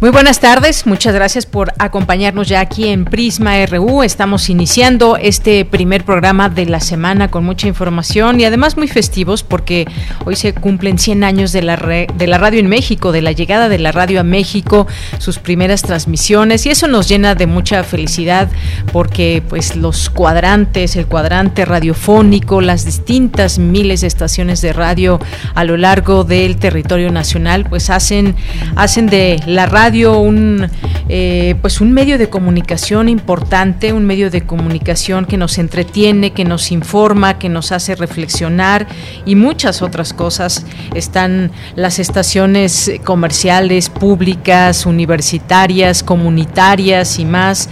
Muy buenas tardes, muchas gracias por acompañarnos ya aquí en Prisma RU. Estamos iniciando este primer programa de la semana con mucha información y además muy festivos porque hoy se cumplen 100 años de la, de la radio en México, de la llegada de la radio a México, sus primeras transmisiones y eso nos llena de mucha felicidad porque pues los cuadrantes, el cuadrante radiofónico, las distintas miles de estaciones de radio a lo largo del territorio nacional pues hacen, hacen de la radio un, eh, pues un medio de comunicación importante, un medio de comunicación que nos entretiene, que nos informa, que nos hace reflexionar y muchas otras cosas. Están las estaciones comerciales, públicas, universitarias, comunitarias y más.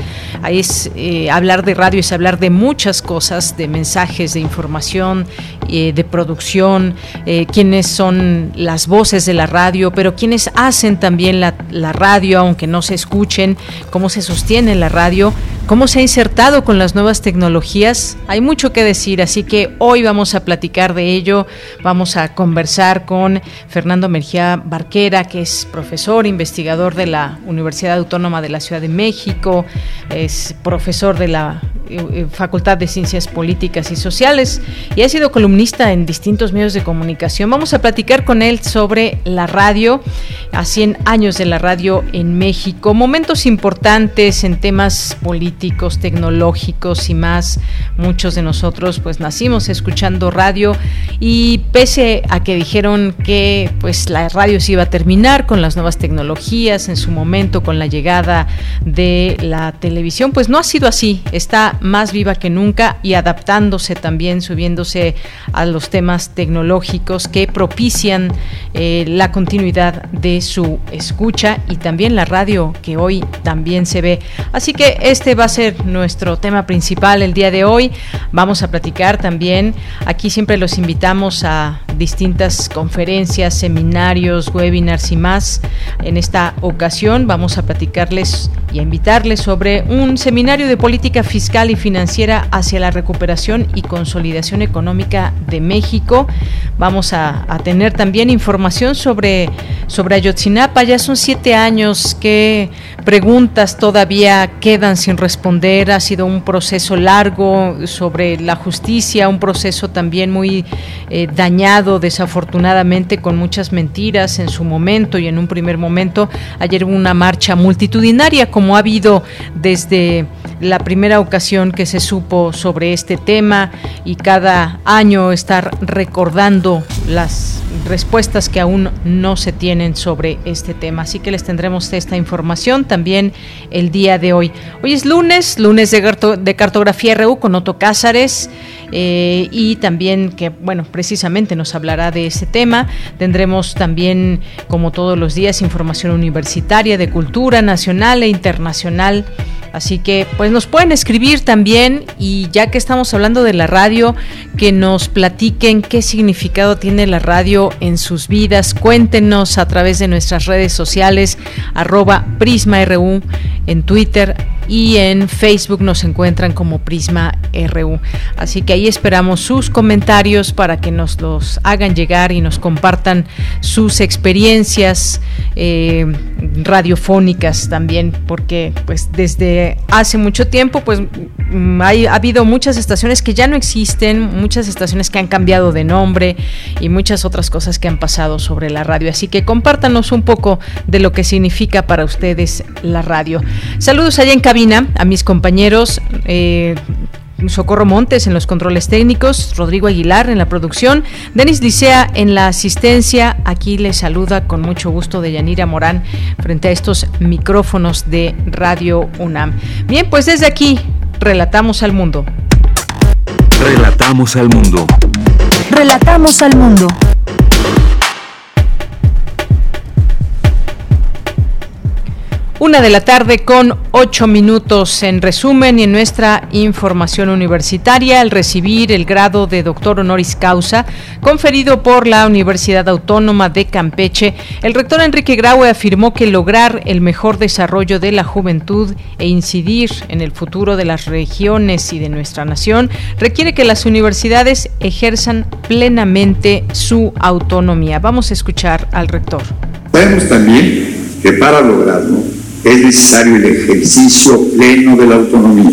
Es eh, hablar de radio, es hablar de muchas cosas, de mensajes, de información, eh, de producción, quiénes son las voces de la radio, pero quienes hacen también la, la radio radio, aunque no se escuchen, cómo se sostiene la radio, cómo se ha insertado con las nuevas tecnologías. Hay mucho que decir, así que hoy vamos a platicar de ello. Vamos a conversar con Fernando Mergía Barquera, que es profesor, investigador de la Universidad Autónoma de la Ciudad de México, es profesor de la eh, eh, Facultad de Ciencias Políticas y Sociales y ha sido columnista en distintos medios de comunicación. Vamos a platicar con él sobre la radio, a 100 años de la radio en México, momentos importantes en temas políticos, tecnológicos y más. Muchos de nosotros pues nacimos escuchando radio y pese a que dijeron que pues la radio se iba a terminar con las nuevas tecnologías en su momento con la llegada de la televisión, pues no ha sido así. Está más viva que nunca y adaptándose también, subiéndose a los temas tecnológicos que propician eh, la continuidad de su escucha y también la radio que hoy también se ve. Así que este va a ser nuestro tema principal el día de hoy. Vamos a platicar también, aquí siempre los invitamos a distintas conferencias, seminarios, webinars y más. En esta ocasión vamos a platicarles y a invitarles sobre un seminario de política fiscal y financiera hacia la recuperación y consolidación económica de México. Vamos a, tener también información sobre, sobre Ayotzinapa. Ya son siete años que preguntas todavía quedan sin responder. Ha sido un proceso largo sobre la justicia, un proceso también muy eh, dañado, desafortunadamente, con muchas mentiras en su momento y en un primer momento. Ayer hubo una marcha multitudinaria, como ha habido desde la primera ocasión que se supo sobre este tema y cada año estar recordando las respuestas que aún no se tienen sobre este tema. Así que les tendremos esta información también el día de hoy. Hoy es lunes, lunes de, cartografía RU con Otto Cázares eh, y también que, bueno, precisamente nos hablará de ese tema. Tendremos también, como todos los días, información universitaria de cultura nacional e internacional Así que pues nos pueden escribir también y ya que estamos hablando de la radio, que nos platiquen qué significado tiene la radio en sus vidas. Cuéntenos a través de nuestras redes sociales, arroba PrismaRU en Twitter y en Facebook nos encuentran como Prisma RU. Así que ahí esperamos sus comentarios para que nos los hagan llegar y nos compartan sus experiencias eh, radiofónicas también, porque pues desde hace mucho tiempo pues mm, ha habido muchas estaciones que ya no existen, muchas estaciones que han cambiado de nombre y muchas otras cosas que han pasado sobre la radio. Así que compártanos un poco de lo que significa para ustedes la radio. Saludos allá en cabina a mis compañeros. Eh, Socorro Montes en los controles técnicos, Rodrigo Aguilar en la producción, Denis Licea en la asistencia. Aquí les saluda con mucho gusto de Yanira Morán frente a estos micrófonos de Radio UNAM. Bien, pues desde aquí Relatamos al mundo. Relatamos al mundo. Relatamos al mundo. Una de la tarde con ocho minutos en resumen y en nuestra información universitaria al recibir el grado de doctor honoris causa conferido por la Universidad Autónoma de Campeche, el rector Enrique Graue afirmó que lograr el mejor desarrollo de la juventud e incidir en el futuro de las regiones y de nuestra nación requiere que las universidades ejerzan plenamente su autonomía. Vamos a escuchar al rector. Sabemos también que para lograrlo es necesario el ejercicio pleno de la autonomía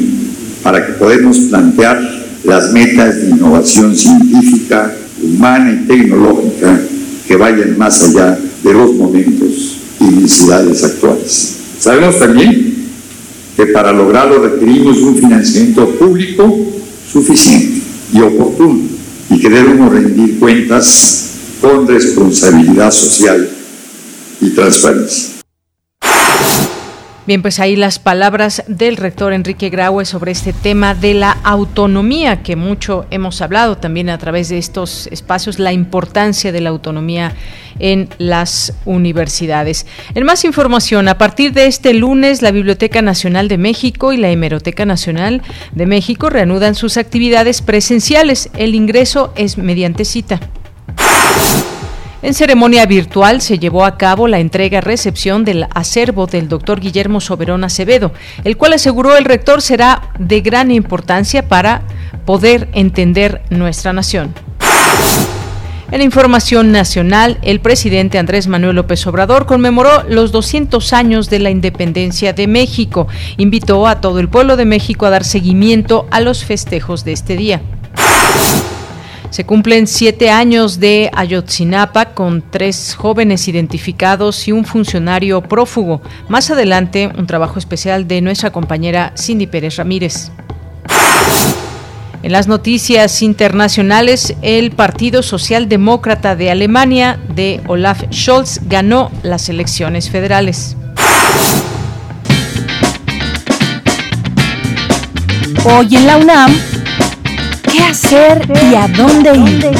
para que podamos plantear las metas de innovación científica, humana y tecnológica que vayan más allá de los momentos y necesidades actuales. Sabemos también que para lograrlo requerimos un financiamiento público suficiente y oportuno y que debemos rendir cuentas con responsabilidad social y transparencia. Bien, pues ahí las palabras del rector Enrique Graue sobre este tema de la autonomía, que mucho hemos hablado también a través de estos espacios, la importancia de la autonomía en las universidades. En más información, a partir de este lunes, la Biblioteca Nacional de México y la Hemeroteca Nacional de México reanudan sus actividades presenciales. El ingreso es mediante cita. En ceremonia virtual se llevó a cabo la entrega-recepción del acervo del doctor Guillermo Soberón Acevedo, el cual aseguró el rector será de gran importancia para poder entender nuestra nación. En información nacional, el presidente Andrés Manuel López Obrador conmemoró los 200 años de la independencia de México. Invitó a todo el pueblo de México a dar seguimiento a los festejos de este día. Se cumplen siete años de Ayotzinapa con tres jóvenes identificados y un funcionario prófugo. Más adelante, un trabajo especial de nuestra compañera Cindy Pérez Ramírez. En las noticias internacionales, el Partido Socialdemócrata de Alemania de Olaf Scholz ganó las elecciones federales. Hoy en la UNAM, ¿Qué hacer y a dónde ir?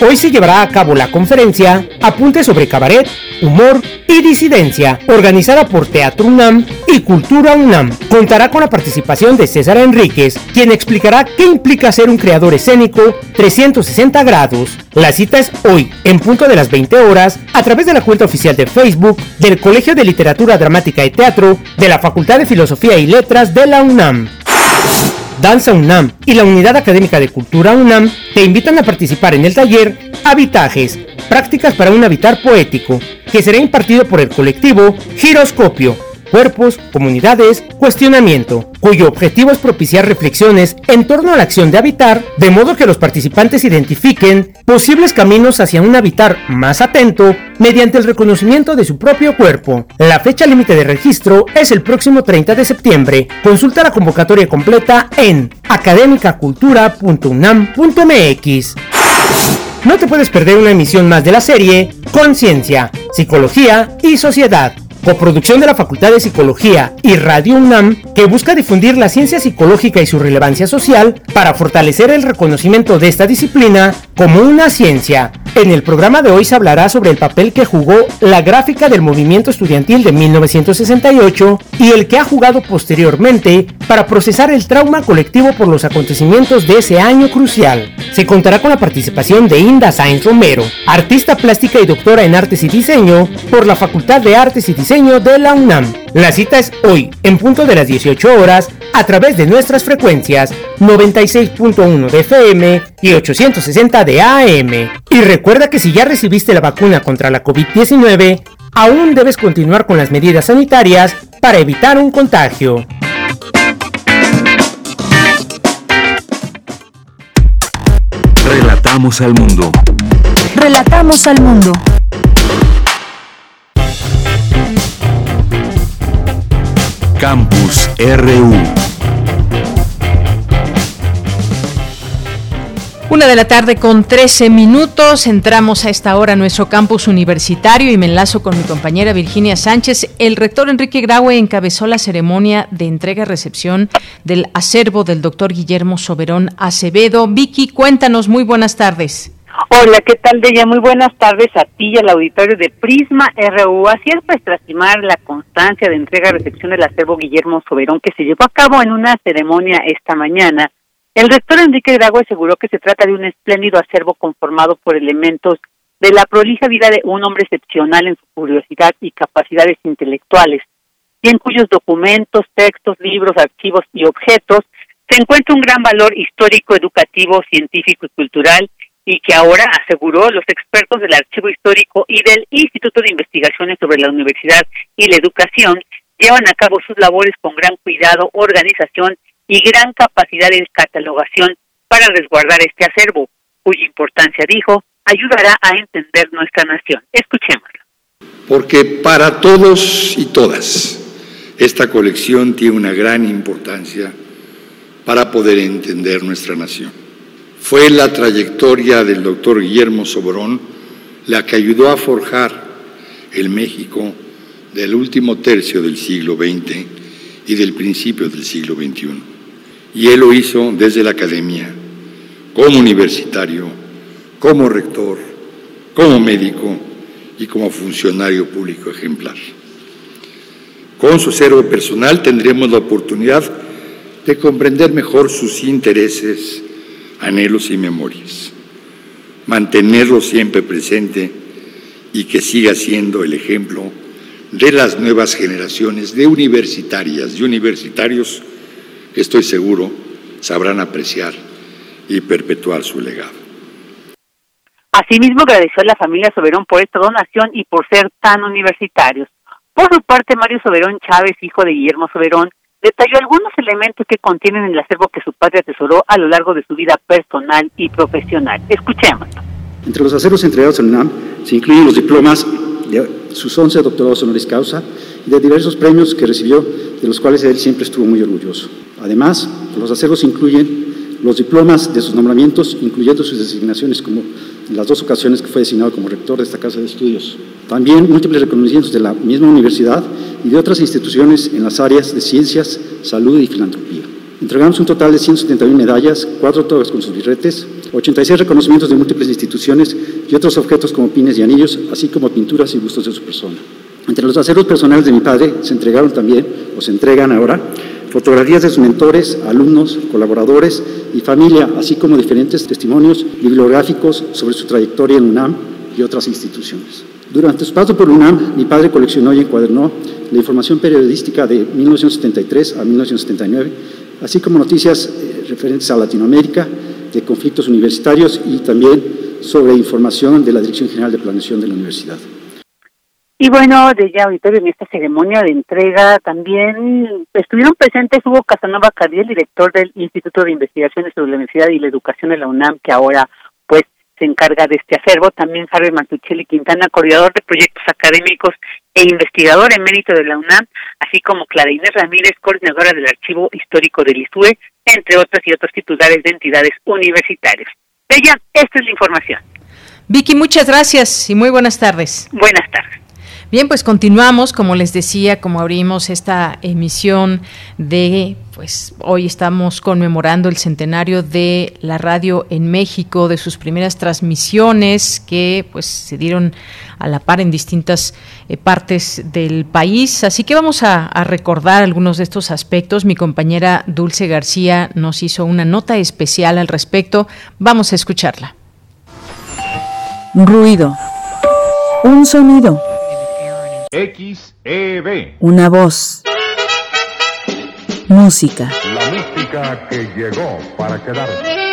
Hoy se llevará a cabo la conferencia Apunte sobre cabaret, humor y disidencia, organizada por Teatro UNAM y Cultura UNAM. Contará con la participación de César Enríquez, quien explicará qué implica ser un creador escénico 360 grados. La cita es hoy, en punto de las 20 horas, a través de la cuenta oficial de Facebook del Colegio de Literatura Dramática y Teatro de la Facultad de Filosofía y Letras de la UNAM. Danza UNAM y la Unidad Académica de Cultura UNAM te invitan a participar en el taller Habitajes, prácticas para un habitar poético, que será impartido por el colectivo Giroscopio cuerpos, comunidades, cuestionamiento, cuyo objetivo es propiciar reflexiones en torno a la acción de habitar, de modo que los participantes identifiquen posibles caminos hacia un habitar más atento mediante el reconocimiento de su propio cuerpo. La fecha límite de registro es el próximo 30 de septiembre. Consulta la convocatoria completa en academicacultura.unam.mx. No te puedes perder una emisión más de la serie Conciencia, Psicología y Sociedad coproducción de la Facultad de Psicología y Radio UNAM, que busca difundir la ciencia psicológica y su relevancia social para fortalecer el reconocimiento de esta disciplina como una ciencia. En el programa de hoy se hablará sobre el papel que jugó la gráfica del movimiento estudiantil de 1968 y el que ha jugado posteriormente para procesar el trauma colectivo por los acontecimientos de ese año crucial. Se contará con la participación de Inda Sainz Romero, artista plástica y doctora en artes y diseño por la Facultad de Artes y Diseño de la UNAM. La cita es hoy, en punto de las 18 horas, a través de nuestras frecuencias 96.1 de FM y 860 de AM. Y recuerda que si ya recibiste la vacuna contra la COVID-19, aún debes continuar con las medidas sanitarias para evitar un contagio. Relatamos al mundo. Relatamos al mundo. Campus RU. Una de la tarde con 13 minutos. Entramos a esta hora a nuestro campus universitario y me enlazo con mi compañera Virginia Sánchez. El rector Enrique Graue encabezó la ceremonia de entrega-recepción del acervo del doctor Guillermo Soberón Acevedo. Vicky, cuéntanos, muy buenas tardes. Hola, ¿qué tal, Deya? Muy buenas tardes a ti y al auditorio de Prisma RU. Así es, para estimar la constancia de entrega-recepción del acervo Guillermo Soberón que se llevó a cabo en una ceremonia esta mañana el rector Enrique Drago aseguró que se trata de un espléndido acervo conformado por elementos de la prolija vida de un hombre excepcional en su curiosidad y capacidades intelectuales, y en cuyos documentos, textos, libros, archivos y objetos se encuentra un gran valor histórico, educativo, científico y cultural, y que ahora, aseguró, los expertos del Archivo Histórico y del Instituto de Investigaciones sobre la Universidad y la Educación llevan a cabo sus labores con gran cuidado, organización y gran capacidad de catalogación para resguardar este acervo, cuya importancia, dijo, ayudará a entender nuestra nación. Escuchémoslo. Porque para todos y todas, esta colección tiene una gran importancia para poder entender nuestra nación. Fue la trayectoria del doctor Guillermo Sobrón la que ayudó a forjar el México del último tercio del siglo XX y del principio del siglo XXI. Y él lo hizo desde la academia, como universitario, como rector, como médico y como funcionario público ejemplar. Con su acervo personal tendremos la oportunidad de comprender mejor sus intereses, anhelos y memorias, mantenerlo siempre presente y que siga siendo el ejemplo de las nuevas generaciones de universitarias y universitarios estoy seguro, sabrán apreciar y perpetuar su legado. Asimismo, agradeció a la familia Soberón por esta donación y por ser tan universitarios. Por su parte, Mario Soberón Chávez, hijo de Guillermo Soberón, detalló algunos elementos que contienen el acervo que su padre atesoró a lo largo de su vida personal y profesional. Escuchemos. Entre los acervos entregados al UNAM se incluyen los diplomas de sus 11 doctorados honoris causa y de diversos premios que recibió, de los cuales él siempre estuvo muy orgulloso. Además, los acervos incluyen los diplomas de sus nombramientos, incluyendo sus designaciones como las dos ocasiones que fue designado como rector de esta casa de estudios. También múltiples reconocimientos de la misma universidad y de otras instituciones en las áreas de ciencias, salud y filantropía. Entregamos un total de 171 medallas, cuatro togas con sus birretes, 86 reconocimientos de múltiples instituciones y otros objetos como pines y anillos, así como pinturas y bustos de su persona. Entre los acervos personales de mi padre se entregaron también, o se entregan ahora, fotografías de sus mentores, alumnos, colaboradores y familia, así como diferentes testimonios bibliográficos sobre su trayectoria en UNAM y otras instituciones. Durante su paso por UNAM, mi padre coleccionó y encuadernó la información periodística de 1973 a 1979, así como noticias eh, referentes a Latinoamérica, de conflictos universitarios y también sobre información de la Dirección General de Planeación de la Universidad. Y bueno, de ya auditorio en esta ceremonia de entrega también estuvieron presentes Hugo Casanova Cadiel, director del Instituto de Investigaciones sobre la Universidad y la Educación de la UNAM, que ahora pues se encarga de este acervo, también Harvey Mantuchelli Quintana, coordinador de proyectos académicos e investigador en mérito de la UNAM, así como Clara Inés Ramírez, coordinadora del Archivo Histórico del ISUE, entre otras y otros titulares de entidades universitarias. Ella, esta es la información. Vicky, muchas gracias y muy buenas tardes. Buenas tardes. Bien, pues continuamos, como les decía, como abrimos esta emisión de, pues hoy estamos conmemorando el centenario de la radio en México, de sus primeras transmisiones que pues se dieron a la par en distintas eh, partes del país. Así que vamos a, a recordar algunos de estos aspectos. Mi compañera Dulce García nos hizo una nota especial al respecto. Vamos a escucharla. Ruido. Un sonido XEB. Una voz. Música. La música que llegó para quedarse.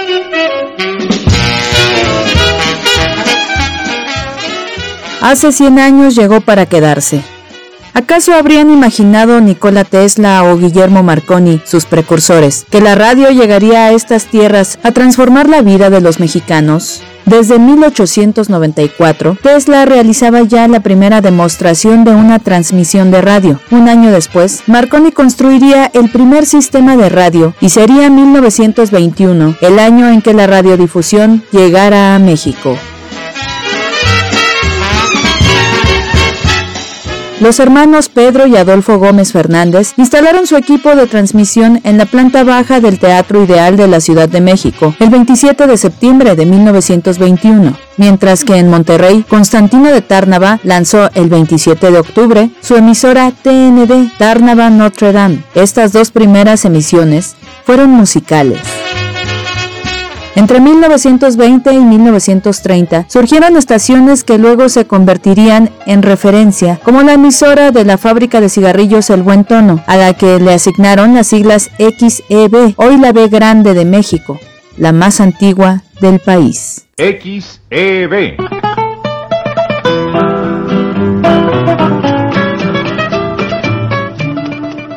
Hace 100 años llegó para quedarse. ¿Acaso habrían imaginado Nikola Tesla o Guillermo Marconi, sus precursores, que la radio llegaría a estas tierras a transformar la vida de los mexicanos? Desde 1894, Tesla realizaba ya la primera demostración de una transmisión de radio. Un año después, Marconi construiría el primer sistema de radio y sería 1921, el año en que la radiodifusión llegara a México. Los hermanos Pedro y Adolfo Gómez Fernández instalaron su equipo de transmisión en la planta baja del Teatro Ideal de la Ciudad de México el 27 de septiembre de 1921, mientras que en Monterrey, Constantino de Tárnava lanzó el 27 de octubre su emisora TND Tárnava Notre Dame. Estas dos primeras emisiones fueron musicales. Entre 1920 y 1930 surgieron estaciones que luego se convertirían en referencia, como la emisora de la fábrica de cigarrillos El Buen Tono, a la que le asignaron las siglas XEB, hoy la B Grande de México, la más antigua del país. XEB.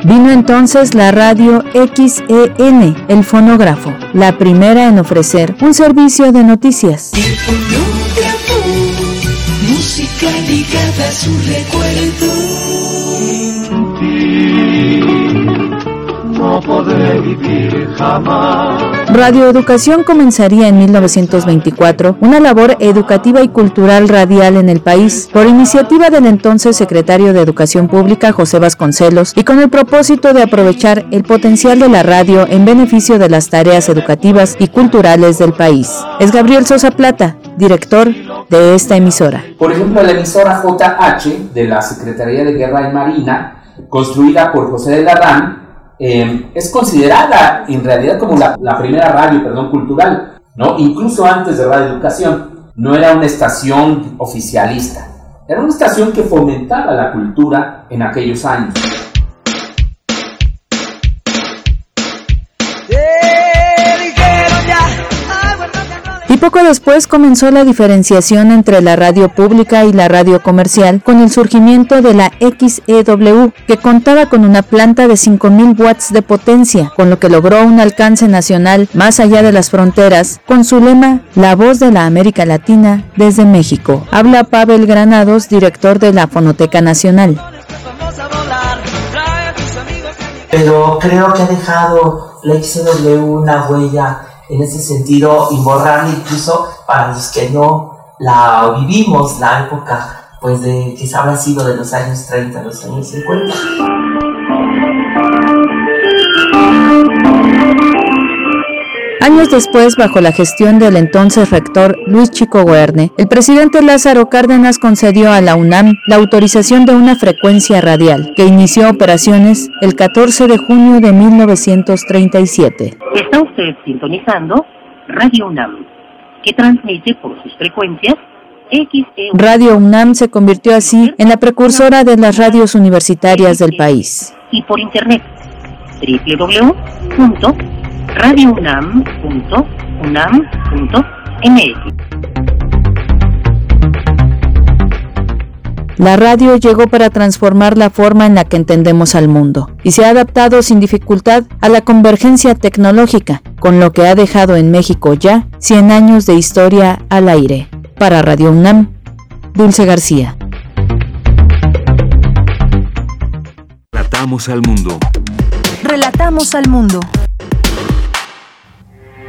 Vino entonces la radio XEN, el fonógrafo, la primera en ofrecer un servicio de noticias. Música ligada a su recuerdo. No podré vivir jamás. Radioeducación comenzaría en 1924 una labor educativa y cultural radial en el país, por iniciativa del entonces secretario de Educación Pública José Vasconcelos y con el propósito de aprovechar el potencial de la radio en beneficio de las tareas educativas y culturales del país. Es Gabriel Sosa Plata, director de esta emisora. Por ejemplo, la emisora JH de la Secretaría de Guerra y Marina, construida por José de Larrán, eh, es considerada en realidad como la, la, primera radio, perdón, cultural, ¿no? Incluso antes de Radio Educación, no era una estación oficialista, era una estación que fomentaba la cultura en aquellos años. Poco después comenzó la diferenciación entre la radio pública y la radio comercial con el surgimiento de la XEW, que contaba con una planta de 5.000 watts de potencia, con lo que logró un alcance nacional más allá de las fronteras, con su lema La voz de la América Latina desde México. Habla Pavel Granados, director de la Fonoteca Nacional. Pero creo que ha dejado la XEW una huella en ese sentido imborrable incluso para los que no la vivimos, la época pues de que habrá sido de los años 30 los años 50. Años después, bajo la gestión del entonces rector Luis Chico Guerne, el presidente Lázaro Cárdenas concedió a la UNAM la autorización de una frecuencia radial, que inició operaciones el 14 de junio de 1937. Está usted sintonizando Radio UNAM, que transmite por sus frecuencias XE. Radio UNAM se convirtió así en la precursora de las radios universitarias del país. Y por internet www.radiounam.unam.mx. La radio llegó para transformar la forma en la que entendemos al mundo y se ha adaptado sin dificultad a la convergencia tecnológica, con lo que ha dejado en México ya 100 años de historia al aire. Para Radio UNAM, Dulce García. Relatamos al mundo. Relatamos al mundo.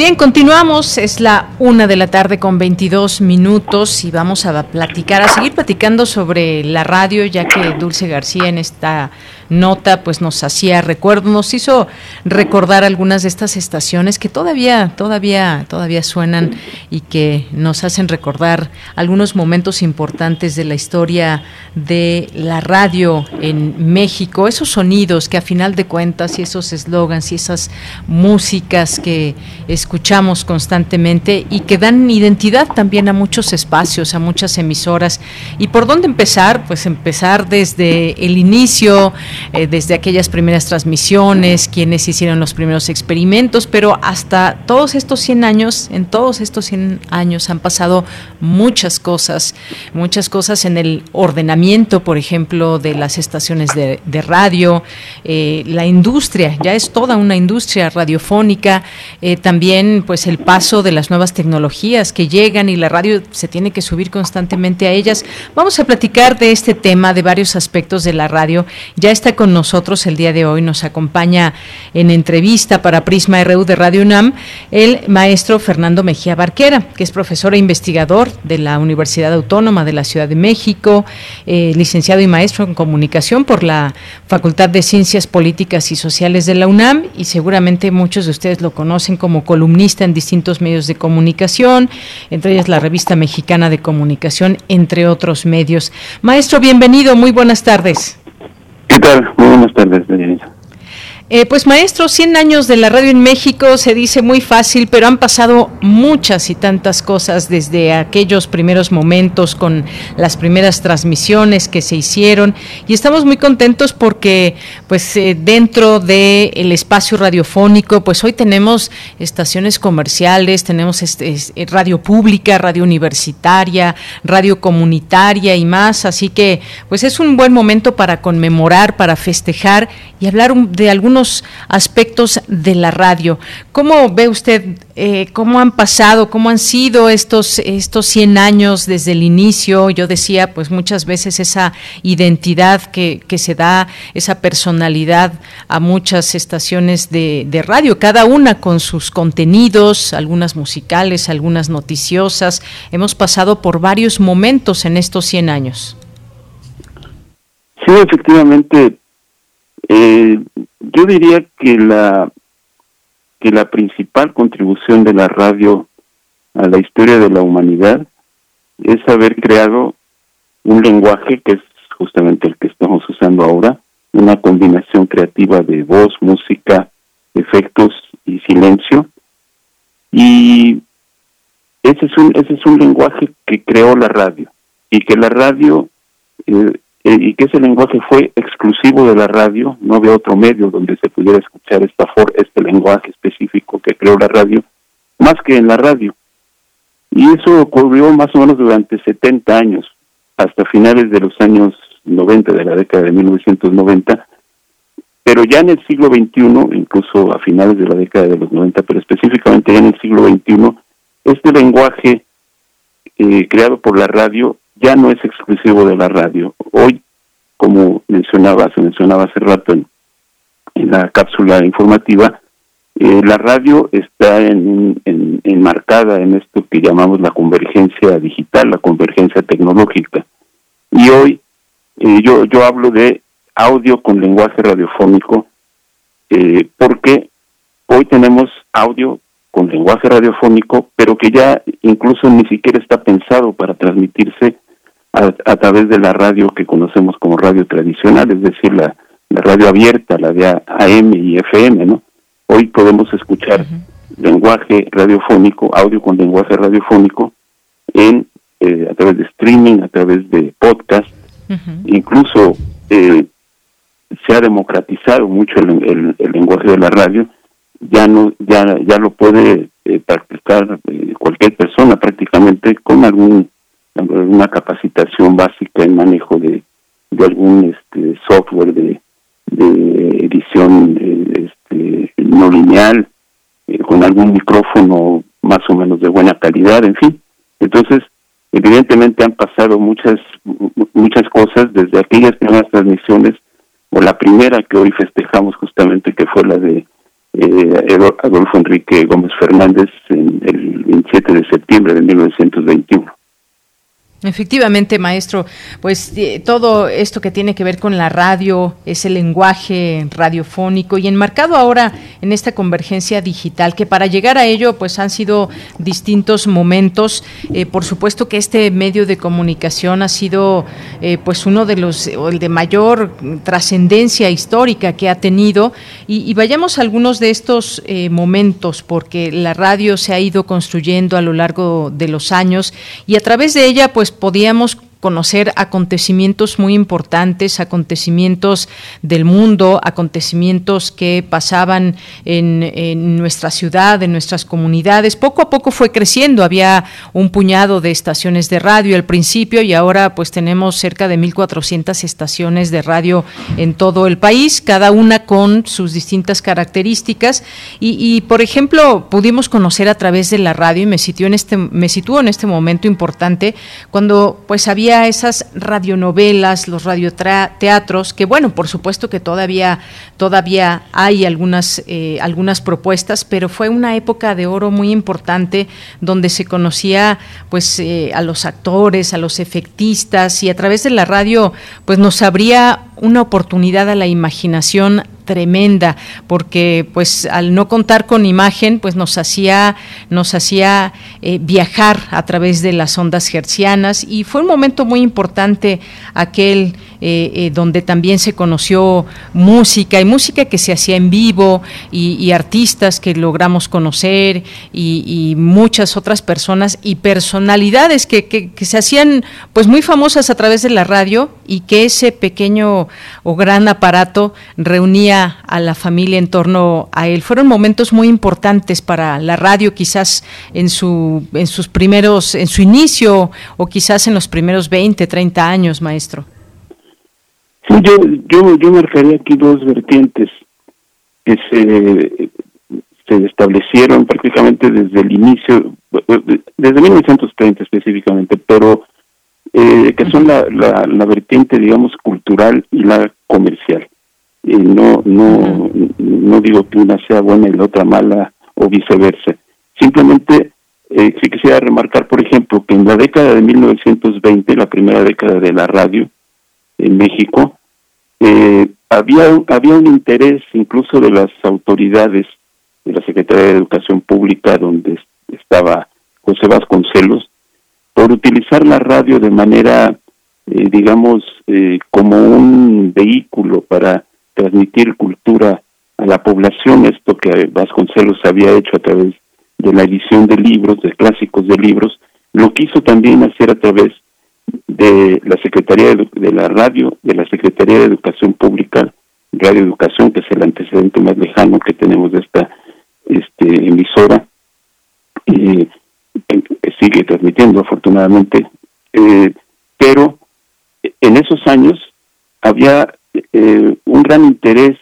Bien, continuamos. Es la una de la tarde con 22 minutos y vamos a platicar, a seguir platicando sobre la radio, ya que Dulce García en esta nota pues nos hacía recuerdo, nos hizo recordar algunas de estas estaciones que todavía, todavía, todavía suenan y que nos hacen recordar algunos momentos importantes de la historia de la radio en México, esos sonidos que a final de cuentas y esos eslogans y esas músicas que escuchamos escuchamos constantemente y que dan identidad también a muchos espacios, a muchas emisoras. ¿Y por dónde empezar? Pues empezar desde el inicio, eh, desde aquellas primeras transmisiones, quienes hicieron los primeros experimentos, pero hasta todos estos 100 años, en todos estos 100 años han pasado muchas cosas, muchas cosas en el ordenamiento, por ejemplo, de las estaciones de, radio, eh, la industria, ya es toda una industria radiofónica, eh, también pues el paso de las nuevas tecnologías que llegan y la radio se tiene que subir constantemente a ellas. Vamos a platicar de este tema, de varios aspectos de la radio. Ya está con nosotros el día de hoy, nos acompaña en entrevista para Prisma RU de Radio UNAM el maestro Fernando Mejía Barquera, que es profesor e investigador de la Universidad Autónoma de la Ciudad de México, eh, licenciado y maestro en comunicación por la Facultad de Ciencias Políticas y Sociales de la UNAM y seguramente muchos de ustedes lo conocen como en distintos medios de comunicación, entre ellas la revista mexicana de comunicación, entre otros medios. Maestro, bienvenido, muy buenas tardes. ¿Qué tal? Muy buenas tardes, eh, pues maestro, 100 años de la radio en México se dice muy fácil, pero han pasado muchas y tantas cosas desde aquellos primeros momentos con las primeras transmisiones que se hicieron. Y estamos muy contentos porque pues eh, dentro del el espacio radiofónico pues hoy tenemos estaciones comerciales, tenemos este, eh, radio pública, radio universitaria, radio comunitaria y más, así que pues es un buen momento para conmemorar, para festejar y hablar de algunos aspectos de la radio. ¿Cómo ve usted eh, cómo han pasado, cómo han sido estos, estos 100 años desde el inicio? Yo decía, pues muchas veces esa identidad que, que se da, esa personalidad a muchas estaciones de, de radio, cada una con sus contenidos, algunas musicales, algunas noticiosas. Hemos pasado por varios momentos en estos 100 años. Sí, efectivamente, eh, yo diría que la que la principal contribución de la radio a la historia de la humanidad es haber creado un lenguaje que es justamente el que estamos usando ahora, una combinación creativa de voz, música, efectos y silencio. Y ese es un, ese es un lenguaje que creó la radio y que la radio eh, eh, y que ese lenguaje fue exclusivo de la radio, no había otro medio donde se pudiera escuchar esta for, este lenguaje específico que creó la radio, más que en la radio. Y eso ocurrió más o menos durante 70 años, hasta finales de los años 90, de la década de 1990, pero ya en el siglo XXI, incluso a finales de la década de los 90, pero específicamente ya en el siglo XXI, este lenguaje eh, creado por la radio ya no es exclusivo de la radio. Hoy, como mencionaba, se mencionaba hace rato en, la cápsula informativa, eh, la radio está en, enmarcada en esto que llamamos la convergencia digital, la convergencia tecnológica. Y hoy eh, yo, yo hablo de audio con lenguaje radiofónico eh, porque hoy tenemos audio con lenguaje radiofónico, pero que ya incluso ni siquiera está pensado para transmitirse a, través de la radio que conocemos como radio tradicional, es decir, la, radio abierta, la de AM y FM, ¿no? Hoy podemos escuchar lenguaje radiofónico, audio con lenguaje radiofónico, en eh, a través de streaming, a través de podcast, incluso eh, se ha democratizado mucho el, lenguaje de la radio, ya no ya ya lo puede eh, practicar cualquier persona prácticamente con algún una capacitación básica en manejo de, algún este, software de, edición este, no lineal, eh, con algún micrófono más o menos de buena calidad, en fin. Entonces, evidentemente han pasado muchas muchas cosas desde aquellas primeras transmisiones o la primera que hoy festejamos justamente que fue la de eh, Adolfo Enrique Gómez Fernández en el 27 de septiembre de 1921. Efectivamente, maestro, pues eh, todo esto que tiene que ver con la radio, ese lenguaje radiofónico y enmarcado ahora en esta convergencia digital, que para llegar a ello pues han sido distintos momentos. Eh, por supuesto que este medio de comunicación ha sido eh, pues uno de los, el de mayor trascendencia histórica que ha tenido y, y, vayamos a algunos de estos momentos, porque la radio se ha ido construyendo a lo largo de los años y a través de ella pues podíamos conocer acontecimientos muy importantes, acontecimientos del mundo, acontecimientos que pasaban en, nuestra ciudad, en nuestras comunidades. Poco a poco fue creciendo, había un puñado de estaciones de radio al principio y ahora pues tenemos cerca de 1.400 estaciones de radio en todo el país, cada una con sus distintas características y, por ejemplo pudimos conocer a través de la radio y me sitúo en este, me sitúo en este momento importante cuando pues había esas radionovelas, los radioteatros, que bueno, por supuesto que todavía, todavía hay algunas, eh, algunas propuestas, pero fue una época de oro muy importante donde se conocía pues eh, a los actores, a los efectistas y a través de la radio pues nos abría una oportunidad a la imaginación tremenda porque pues al no contar con imagen pues nos hacía nos hacía eh, viajar a través de las ondas hercianas. Y fue un momento muy importante aquel eh, eh, donde también se conoció música y música que se hacía en vivo y, artistas que logramos conocer y, muchas otras personas y personalidades que, que se hacían pues muy famosas a través de la radio y que ese pequeño o gran aparato reunía a la familia en torno a él. Fueron momentos muy importantes para la radio, quizás en su en sus primeros en su inicio o quizás en los primeros 20, 30 años, maestro. Sí, yo yo yo marcaría aquí dos vertientes que se se establecieron prácticamente desde el inicio, desde 1930 específicamente, pero eh, que son la, la, la, vertiente, digamos, cultural y la comercial. No no no digo que una sea buena y la otra mala o viceversa. Simplemente eh, sí quisiera remarcar por ejemplo que en la década de 1920 la primera década de la radio en México eh, había había un interés incluso de las autoridades de la Secretaría de Educación Pública donde estaba José Vasconcelos por utilizar la radio de manera eh, digamos eh, como un vehículo para transmitir cultura a la población, esto que Vasconcelos había hecho a través de la edición de libros, de clásicos de libros, lo quiso también hacer a través de la Secretaría de, la Radio, de la Secretaría de Educación Pública, Radio Educación, que es el antecedente más lejano que tenemos de esta este, emisora, que, sigue transmitiendo afortunadamente, eh, pero en esos años había eh, un gran interés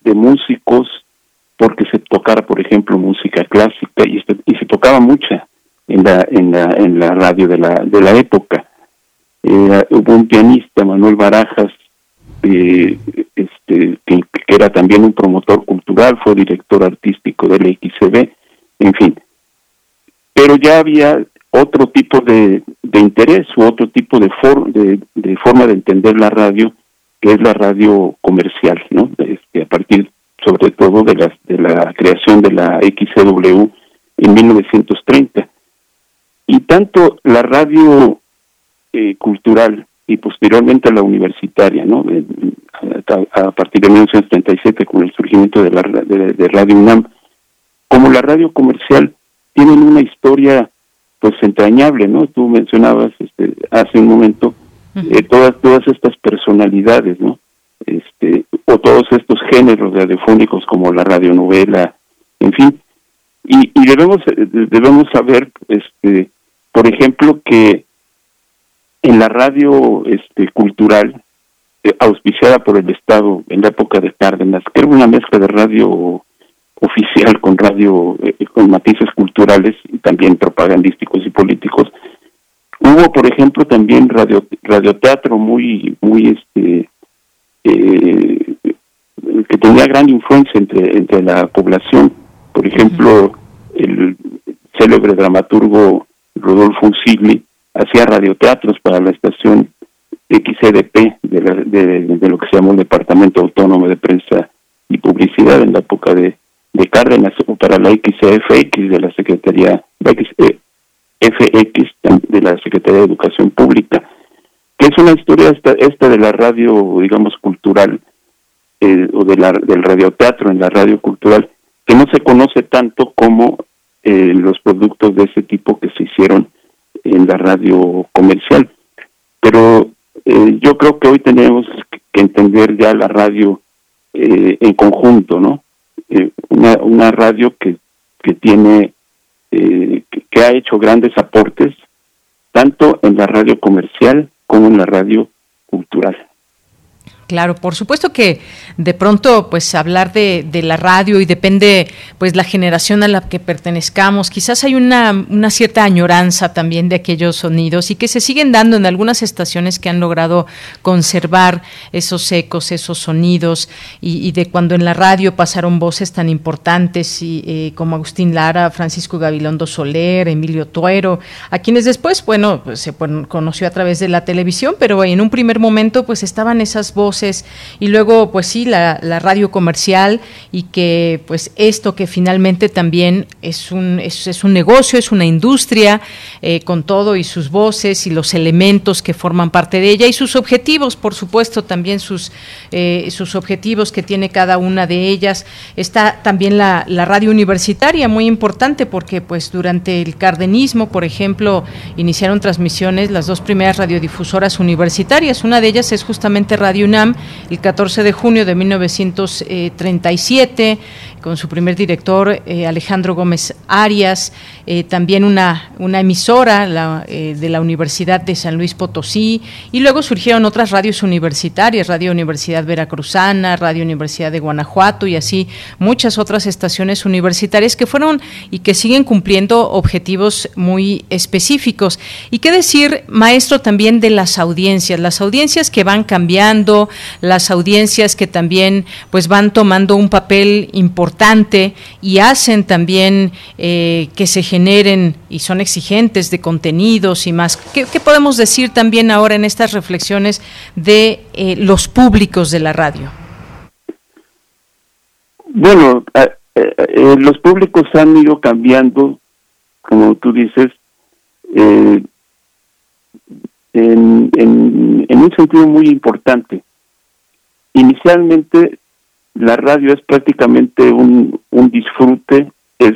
de músicos porque se tocara, por ejemplo, música clásica y, y se tocaba mucha en la, en la, en la radio de la, de la época. Eh, hubo un pianista, Manuel Barajas, eh, este, que, era también un promotor cultural, fue director artístico del XCB, en fin. Pero ya había otro tipo de, interés u otro tipo de forma de entender la radio que es la radio comercial, ¿no? Este, a partir sobre todo de la, de la creación de la XCW en 1930. Y tanto la radio eh, cultural y posteriormente la universitaria, ¿no? A, partir de 1937 con el surgimiento de la de, Radio UNAM, como la radio comercial tienen una historia pues entrañable, ¿no? Tú mencionabas este, hace un momento eh, todas todas estas personalidades, ¿no? Este, o todos estos géneros radiofónicos como la radionovela, en fin. Y, y debemos debemos saber, este, por ejemplo, que en la radio este, cultural, eh, auspiciada por el Estado en la época de Cárdenas, que era una mezcla de radio oficial con radio, eh, con matices culturales y también propagandísticos y políticos, Hubo, por ejemplo, también radio radioteatro muy muy este eh, que tenía gran influencia entre entre la población. Por ejemplo, el célebre dramaturgo Rodolfo Sigli hacía radioteatros para la estación XCDP de, de, lo que se llamó el Departamento Autónomo de Prensa y Publicidad en la época de, de Cárdenas, o para la XFX de la Secretaría, FX de la Secretaría de Educación Pública, que es una historia esta, esta de la radio, digamos, cultural, eh, o de la, del radioteatro en la radio cultural, que no se conoce tanto como eh, los productos de ese tipo que se hicieron en la radio comercial. Pero eh, yo creo que hoy tenemos que entender ya la radio en conjunto, ¿no? una, una radio que, que tiene, que ha hecho grandes aportes, tanto en la radio comercial como en la radio cultural. Claro, por supuesto que de pronto, pues hablar de, la radio y depende, pues la generación a la que pertenezcamos. Quizás hay una, una, cierta añoranza también de aquellos sonidos y que se siguen dando en algunas estaciones que han logrado conservar esos ecos, esos sonidos y, de cuando en la radio pasaron voces tan importantes y, eh, como Agustín Lara, Francisco Gabilondo Soler, Emilio Tuero, a quienes después, bueno, pues, se conoció a través de la televisión, pero en un primer momento, pues estaban esas voces y luego pues sí la, radio comercial y que pues esto que finalmente también es un, es, un negocio, es una industria eh, con todo y sus voces y los elementos que forman parte de ella y sus objetivos, por supuesto, también sus, eh, sus objetivos que tiene cada una de ellas. Está también la, la radio universitaria, muy importante porque pues durante el cardenismo, por ejemplo, iniciaron transmisiones las dos primeras radiodifusoras universitarias. Una de ellas es justamente Radio UNAM el 14 de junio de 1937 con su primer director eh, Alejandro Gómez Arias, eh, también una, una emisora eh, de la Universidad de San Luis Potosí, y luego surgieron otras radios universitarias, Radio Universidad Veracruzana, Radio Universidad de Guanajuato y así muchas otras estaciones universitarias que fueron y que siguen cumpliendo objetivos muy específicos. Y qué decir, maestro, también de las audiencias, las audiencias que van cambiando, las audiencias que también pues van tomando un papel importante y hacen también eh, que se generen y son exigentes de contenidos y más. ¿Qué, podemos decir también ahora en estas reflexiones de eh, los públicos de la radio? Bueno, eh, los públicos han ido cambiando, como tú dices, en, un sentido muy importante. Inicialmente la radio es prácticamente un, un disfrute, es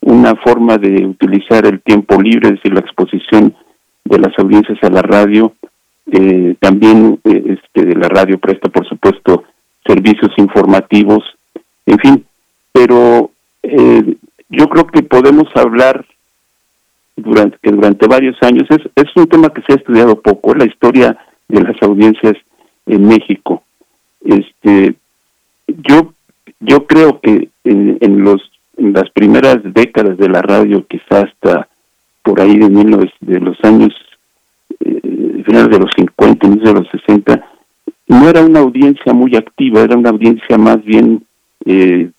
una forma de utilizar el tiempo libre, es decir, la exposición de las audiencias a la radio. Eh, también eh, este, la radio presta, por supuesto, servicios informativos, en fin, pero eh, yo creo que podemos hablar durante que durante varios años es, es un tema que se ha estudiado poco, la historia de las audiencias en México. Este, yo yo creo que en, los en las primeras décadas de la radio, quizás hasta por ahí de, mil, de los años eh, finales de los 50, inicios de los 60, no era una audiencia muy activa, era una audiencia más bien eh,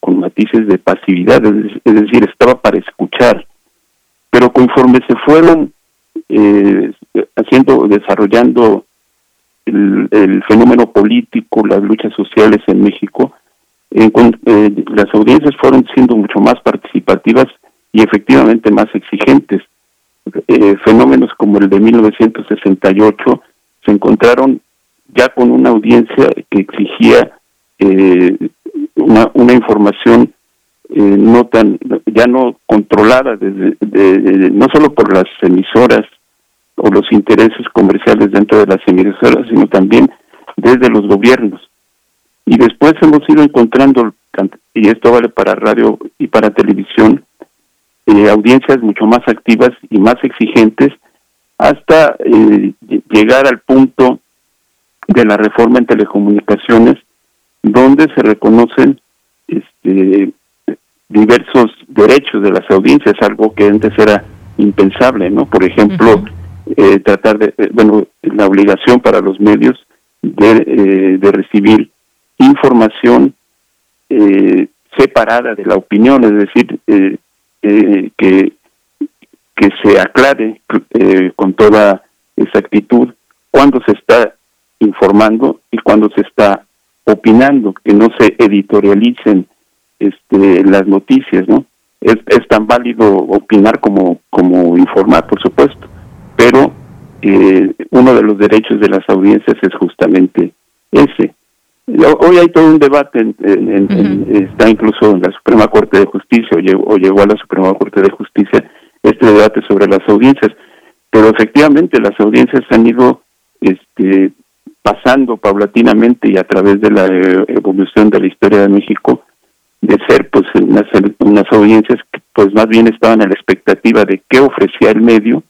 con matices de pasividad, es, decir, estaba para escuchar. Pero conforme se fueron eh, haciendo, desarrollando el, fenómeno político, las luchas sociales en México, eh, las audiencias fueron siendo mucho más participativas y efectivamente más exigentes. Eh, fenómenos como el de 1968 se encontraron ya con una audiencia que exigía eh, una, una información no tan ya no controlada desde no solo por las emisoras o los intereses comerciales dentro de las emisoras, sino también desde los gobiernos. Y después hemos ido encontrando, y esto vale para radio y para televisión, eh, audiencias mucho más activas y más exigentes hasta eh, llegar al punto de la reforma en telecomunicaciones, donde se reconocen este, diversos derechos de las audiencias, algo que antes era impensable, ¿no? Por ejemplo, eh, tratar de, eh, bueno, la obligación para los medios de, eh, de recibir información separada de la opinión, es decir, que, que se aclare eh, con toda exactitud cuando se está informando y cuando se está opinando, que no se editorialicen este, las noticias, ¿no? Es, es tan válido opinar como, como informar, por supuesto, pero eh, uno de los derechos de las audiencias es justamente ese. Hoy hay todo un debate, está incluso en la Suprema Corte de Justicia o llegó, o llegó a la Suprema Corte de Justicia este debate sobre las audiencias, pero efectivamente las audiencias han ido este, pasando paulatinamente y a través de la eh, evolución de la historia de México de ser pues unas, unas audiencias que pues más bien estaban a la expectativa de qué ofrecía el medio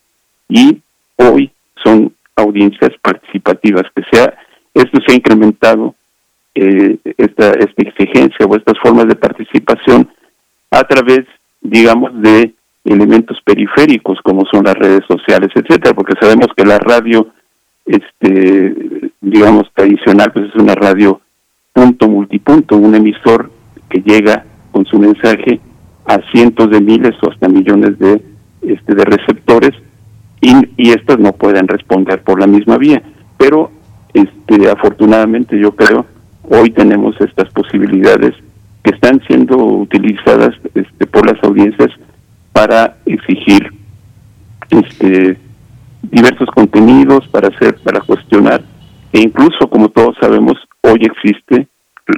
y hoy son audiencias participativas que sea esto se ha incrementado eh, esta, esta exigencia o estas formas de participación a través digamos de elementos periféricos como son las redes sociales etcétera porque sabemos que la radio este digamos tradicional pues es una radio punto multipunto un emisor que llega con su mensaje a cientos de miles o hasta millones de este de receptores y, y estos no pueden responder por la misma vía. Pero este afortunadamente yo creo hoy tenemos estas posibilidades que están siendo utilizadas este, por las audiencias para exigir este diversos contenidos para hacer para cuestionar. E incluso como todos sabemos hoy existe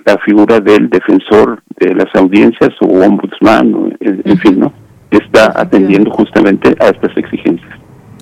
la figura del defensor de las audiencias o ombudsman en, fin no está atendiendo justamente a estas exigencias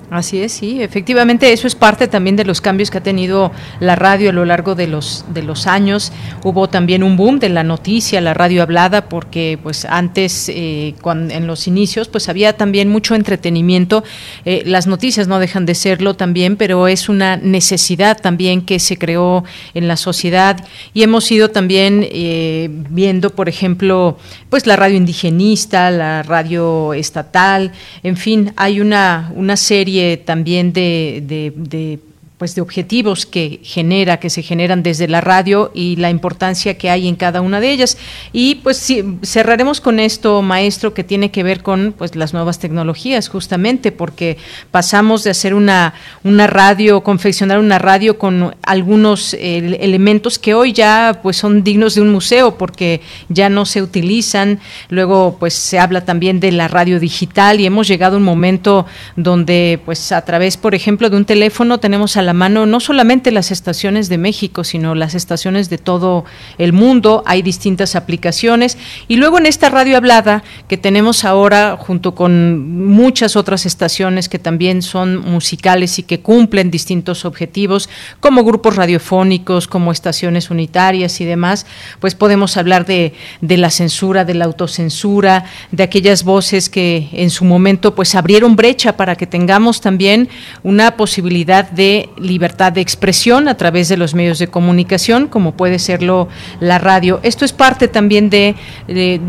Así es, sí, efectivamente eso es parte también de los cambios que ha tenido la radio a lo largo de los de los años. Hubo también un boom de la noticia, la radio hablada, porque pues antes, eh, en los inicios, pues había también mucho entretenimiento. Eh, las noticias no dejan de serlo también, pero es una necesidad también que se creó en la sociedad y hemos ido también eh, viendo, por ejemplo, pues la radio indigenista, la radio estatal, en fin, hay una una serie también de, de pues de objetivos que genera, que se generan desde la radio y la importancia que hay en cada una de ellas. Y pues sí, cerraremos con esto, maestro, que tiene que ver con pues las nuevas tecnologías, justamente, porque pasamos de hacer una, una radio, confeccionar una radio con algunos elementos que hoy ya pues son dignos de un museo, porque ya no se utilizan. Luego, pues se habla también de la radio digital y hemos llegado a un momento donde pues a través, por ejemplo, de un teléfono tenemos a la mano no solamente las estaciones de México, sino las estaciones de todo el mundo. Hay distintas aplicaciones. Y luego en esta radio hablada que tenemos ahora, junto con muchas otras estaciones que también son musicales y que cumplen distintos objetivos, como grupos radiofónicos, como estaciones unitarias y demás, pues podemos hablar de, de la censura, de la autocensura, de aquellas voces que en su momento pues abrieron brecha para que tengamos también una posibilidad de libertad de expresión a través de los medios de comunicación, como puede serlo la radio. Esto es parte también de,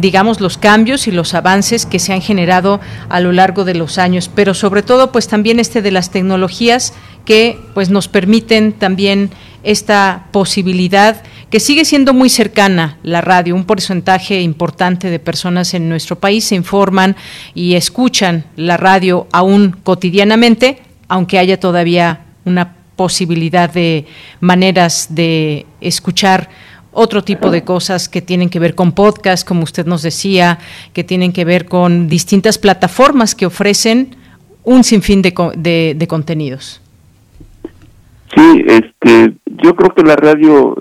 digamos, los cambios y los avances que se han generado a lo largo de los años, pero sobre todo, pues también este de las tecnologías que pues nos permiten también esta posibilidad que sigue siendo muy cercana la radio. Un porcentaje importante de personas en nuestro país se informan y escuchan la radio aún cotidianamente, aunque haya todavía una posibilidad de maneras de escuchar otro tipo de cosas que tienen que ver con podcast, como usted nos decía, que tienen que ver con distintas plataformas que ofrecen un sinfín de, de, contenidos. Sí, este, yo creo que la radio,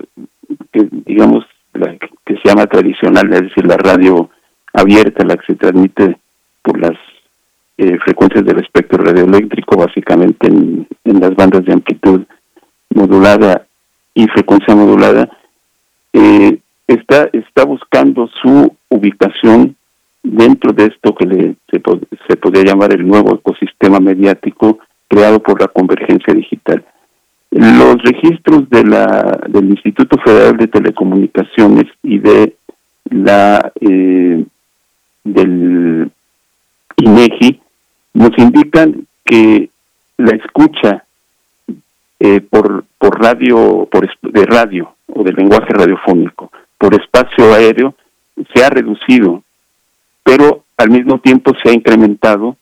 que digamos, la que se llama tradicional, es decir, la radio abierta, la que se transmite por las eh, frecuencias del espectro radioeléctrico, básicamente en, las bandas de amplitud modulada y frecuencia modulada, eh, está, está buscando su ubicación dentro de esto que le, se, se podría llamar el nuevo ecosistema mediático creado por la convergencia digital. Los registros de la, del Instituto Federal de Telecomunicaciones y de la eh, del INEGI nos indican que la escucha eh, por, por radio, por de radio o de lenguaje radiofónico, por espacio aéreo, se ha reducido, pero al mismo tiempo se ha incrementado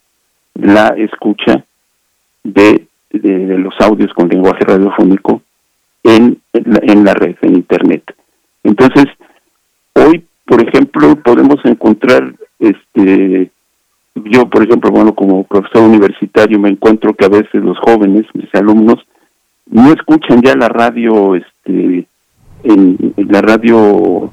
la escucha de, de, los audios con lenguaje radiofónico en, en, la, red, en Internet. Entonces, hoy, por ejemplo, podemos encontrar, este, yo, por ejemplo, bueno, como profesor universitario me encuentro que a veces los jóvenes, mis alumnos, no escuchan ya la radio, este, en, la radio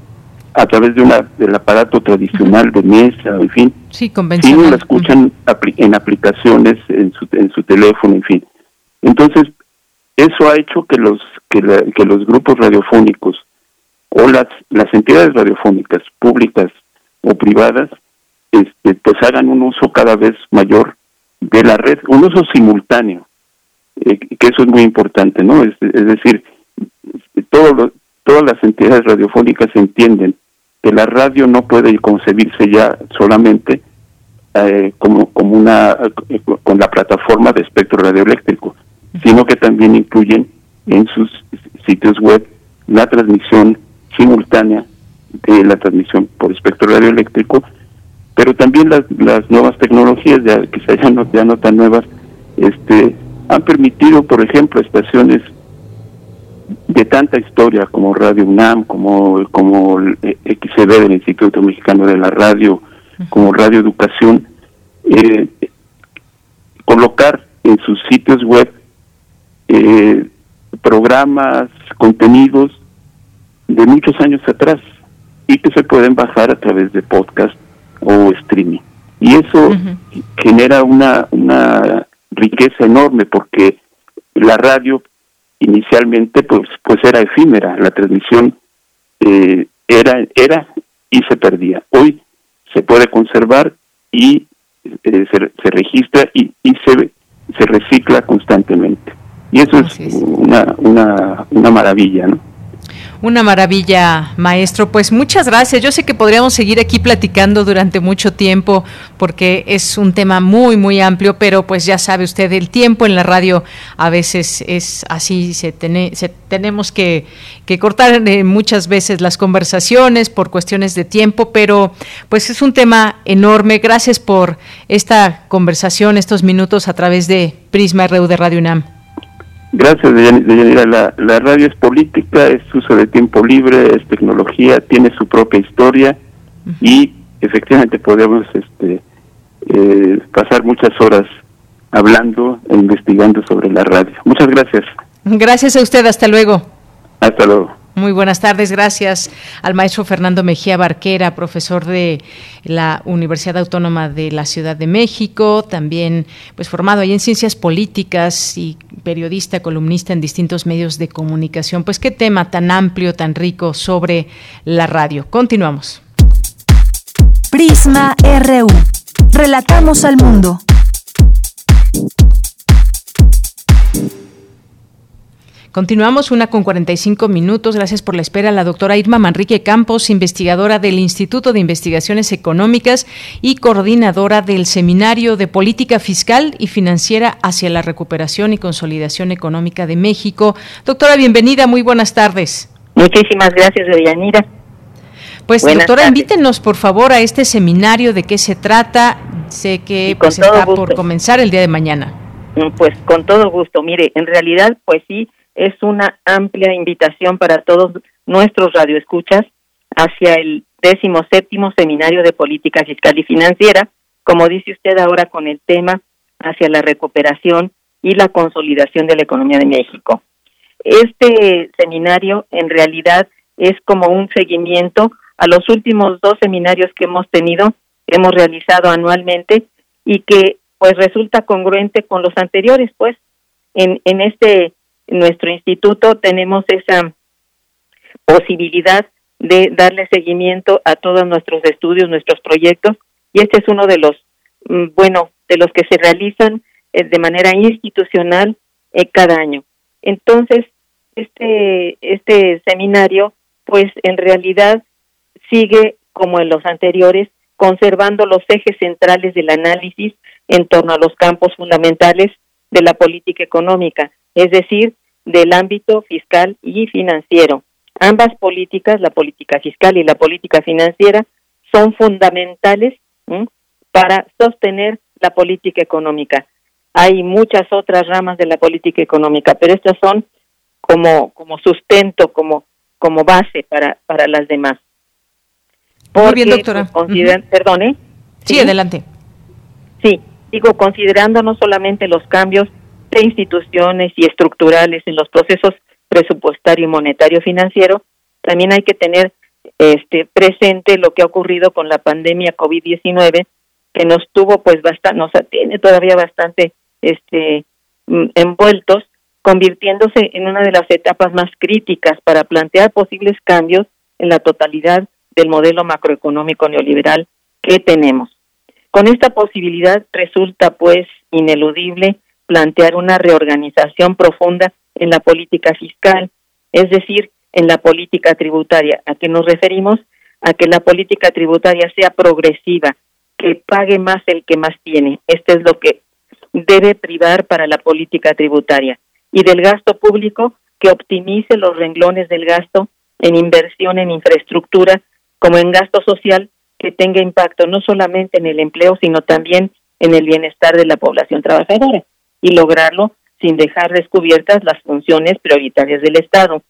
a través de una del aparato tradicional de mesa, en fin. Sí, convencional. Sino la escuchan en aplicaciones, en su, en su teléfono, en fin. Entonces, eso ha hecho que los que, que los grupos radiofónicos o las las entidades radiofónicas públicas o privadas este pues hagan un uso cada vez mayor de la red, un uso simultáneo, eh, que eso es muy importante, ¿no? Es, es decir, todo todas las entidades radiofónicas entienden que la radio no puede concebirse ya solamente eh, como, como una con la plataforma de espectro radioeléctrico, sino que también incluyen en sus sitios web la transmisión simultánea de la transmisión por espectro radioeléctrico, pero también las, las nuevas tecnologías, ya quizá ya no, ya no tan nuevas, este, han permitido, por ejemplo, estaciones de tanta historia como Radio UNAM, como, como XCB del Instituto Mexicano de la Radio, como Radio Educación, eh, colocar en sus sitios web eh, programas, contenidos de muchos años atrás y que se pueden bajar a través de podcast o streaming. Y eso genera una, una riqueza enorme porque la radio inicialmente pues pues era efímera la transmisión eh, era era y se perdía. Hoy se puede conservar y eh, se, se, registra y, y se se recicla constantemente. Y eso es, una una una maravilla no una maravilla, maestro. Pues muchas gracias. Yo sé que podríamos seguir aquí platicando durante mucho tiempo porque es un tema muy, muy amplio, pero pues ya sabe usted, el tiempo en la radio a veces es así, se, tenemos que, cortar eh, muchas veces las conversaciones por cuestiones de tiempo, pero pues es un tema enorme. Gracias por esta conversación, estos minutos a través de Prisma RU de Radio UNAM. Gracias, Deyanira. La, la radio es política, es uso de tiempo libre, es tecnología, tiene su propia historia y efectivamente podemos este, eh, pasar muchas horas hablando e investigando sobre la radio. Muchas gracias. Gracias a usted, hasta luego. Hasta luego. Muy buenas tardes, gracias al maestro Fernando Mejía Barquera, profesor de la Universidad Autónoma de la Ciudad de México, también pues formado ahí en ciencias políticas y periodista, columnista en distintos medios de comunicación. Pues qué tema tan amplio, tan rico sobre la radio. Continuamos. Prisma RU. Relatamos al mundo. Continuamos una con 45 minutos. Gracias por la espera. La doctora Irma Manrique Campos, investigadora del Instituto de Investigaciones Económicas y coordinadora del Seminario de Política Fiscal y Financiera hacia la Recuperación y Consolidación Económica de México. Doctora, bienvenida. Muy buenas tardes. Muchísimas gracias, Deyanira. Pues doctora, invítenos por favor a este seminario, de qué se trata. Sé que pues, está por comenzar el día de mañana. Mm, pues con todo gusto. Mire, en realidad, pues sí, es una amplia invitación para todos nuestros radioescuchas hacia el décimo séptimo seminario de política fiscal y financiera, como dice usted ahora con el tema hacia la recuperación y la consolidación de la economía de México. Este seminario en realidad es como un seguimiento a los últimos dos seminarios que hemos tenido, hemos realizado anualmente y que pues resulta congruente con los anteriores, pues en, en este nuestro instituto tenemos esa posibilidad de darle seguimiento a todos nuestros estudios, nuestros proyectos, y este es uno de los, mm, bueno, de los que se realizan eh, de manera institucional eh, cada año. Entonces, este, este seminario, pues en realidad sigue como en los anteriores, conservando los ejes centrales del análisis en torno a los campos fundamentales de la política económica, es decir, del ámbito fiscal y financiero. Ambas políticas, la política fiscal y la política financiera, son fundamentales para sostener la política económica. Hay muchas otras ramas de la política económica, pero estas son como, como sustento, como, como base para, para las demás. Muy bien, doctora. Pues, perdone. Sí, adelante. Sí, digo, considerando no solamente los cambios de instituciones y estructurales en los procesos presupuestario y monetario financiero, también hay que tener este presente lo que ha ocurrido con la pandemia COVID-19 que nos tuvo pues bastante nos tiene todavía bastante este mm, envueltos convirtiéndose en una de las etapas más críticas para plantear posibles cambios en la totalidad del modelo macroeconómico neoliberal que tenemos. Con esta posibilidad resulta pues ineludible plantear una reorganización profunda en la política fiscal, es decir, en la política tributaria. ¿A qué nos referimos? A que la política tributaria sea progresiva, que pague más el que más tiene. Esto es lo que debe privar para la política tributaria. Y del gasto público, que optimice los renglones del gasto en inversión en infraestructura como en gasto social que tenga impacto no solamente en el empleo, sino también en el bienestar de la población trabajadora y lograrlo sin dejar descubiertas las funciones prioritarias del Estado.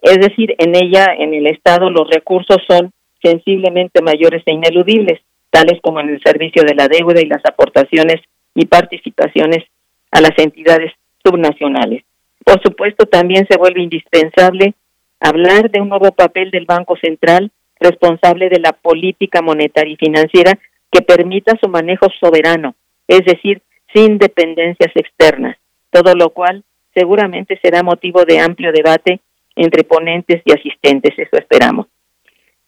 Es decir, en ella, en el Estado, los recursos son sensiblemente mayores e ineludibles, tales como en el servicio de la deuda y las aportaciones y participaciones a las entidades subnacionales. Por supuesto, también se vuelve indispensable hablar de un nuevo papel del Banco Central responsable de la política monetaria y financiera que permita su manejo soberano, es decir, sin dependencias externas, todo lo cual seguramente será motivo de amplio debate entre ponentes y asistentes, eso esperamos.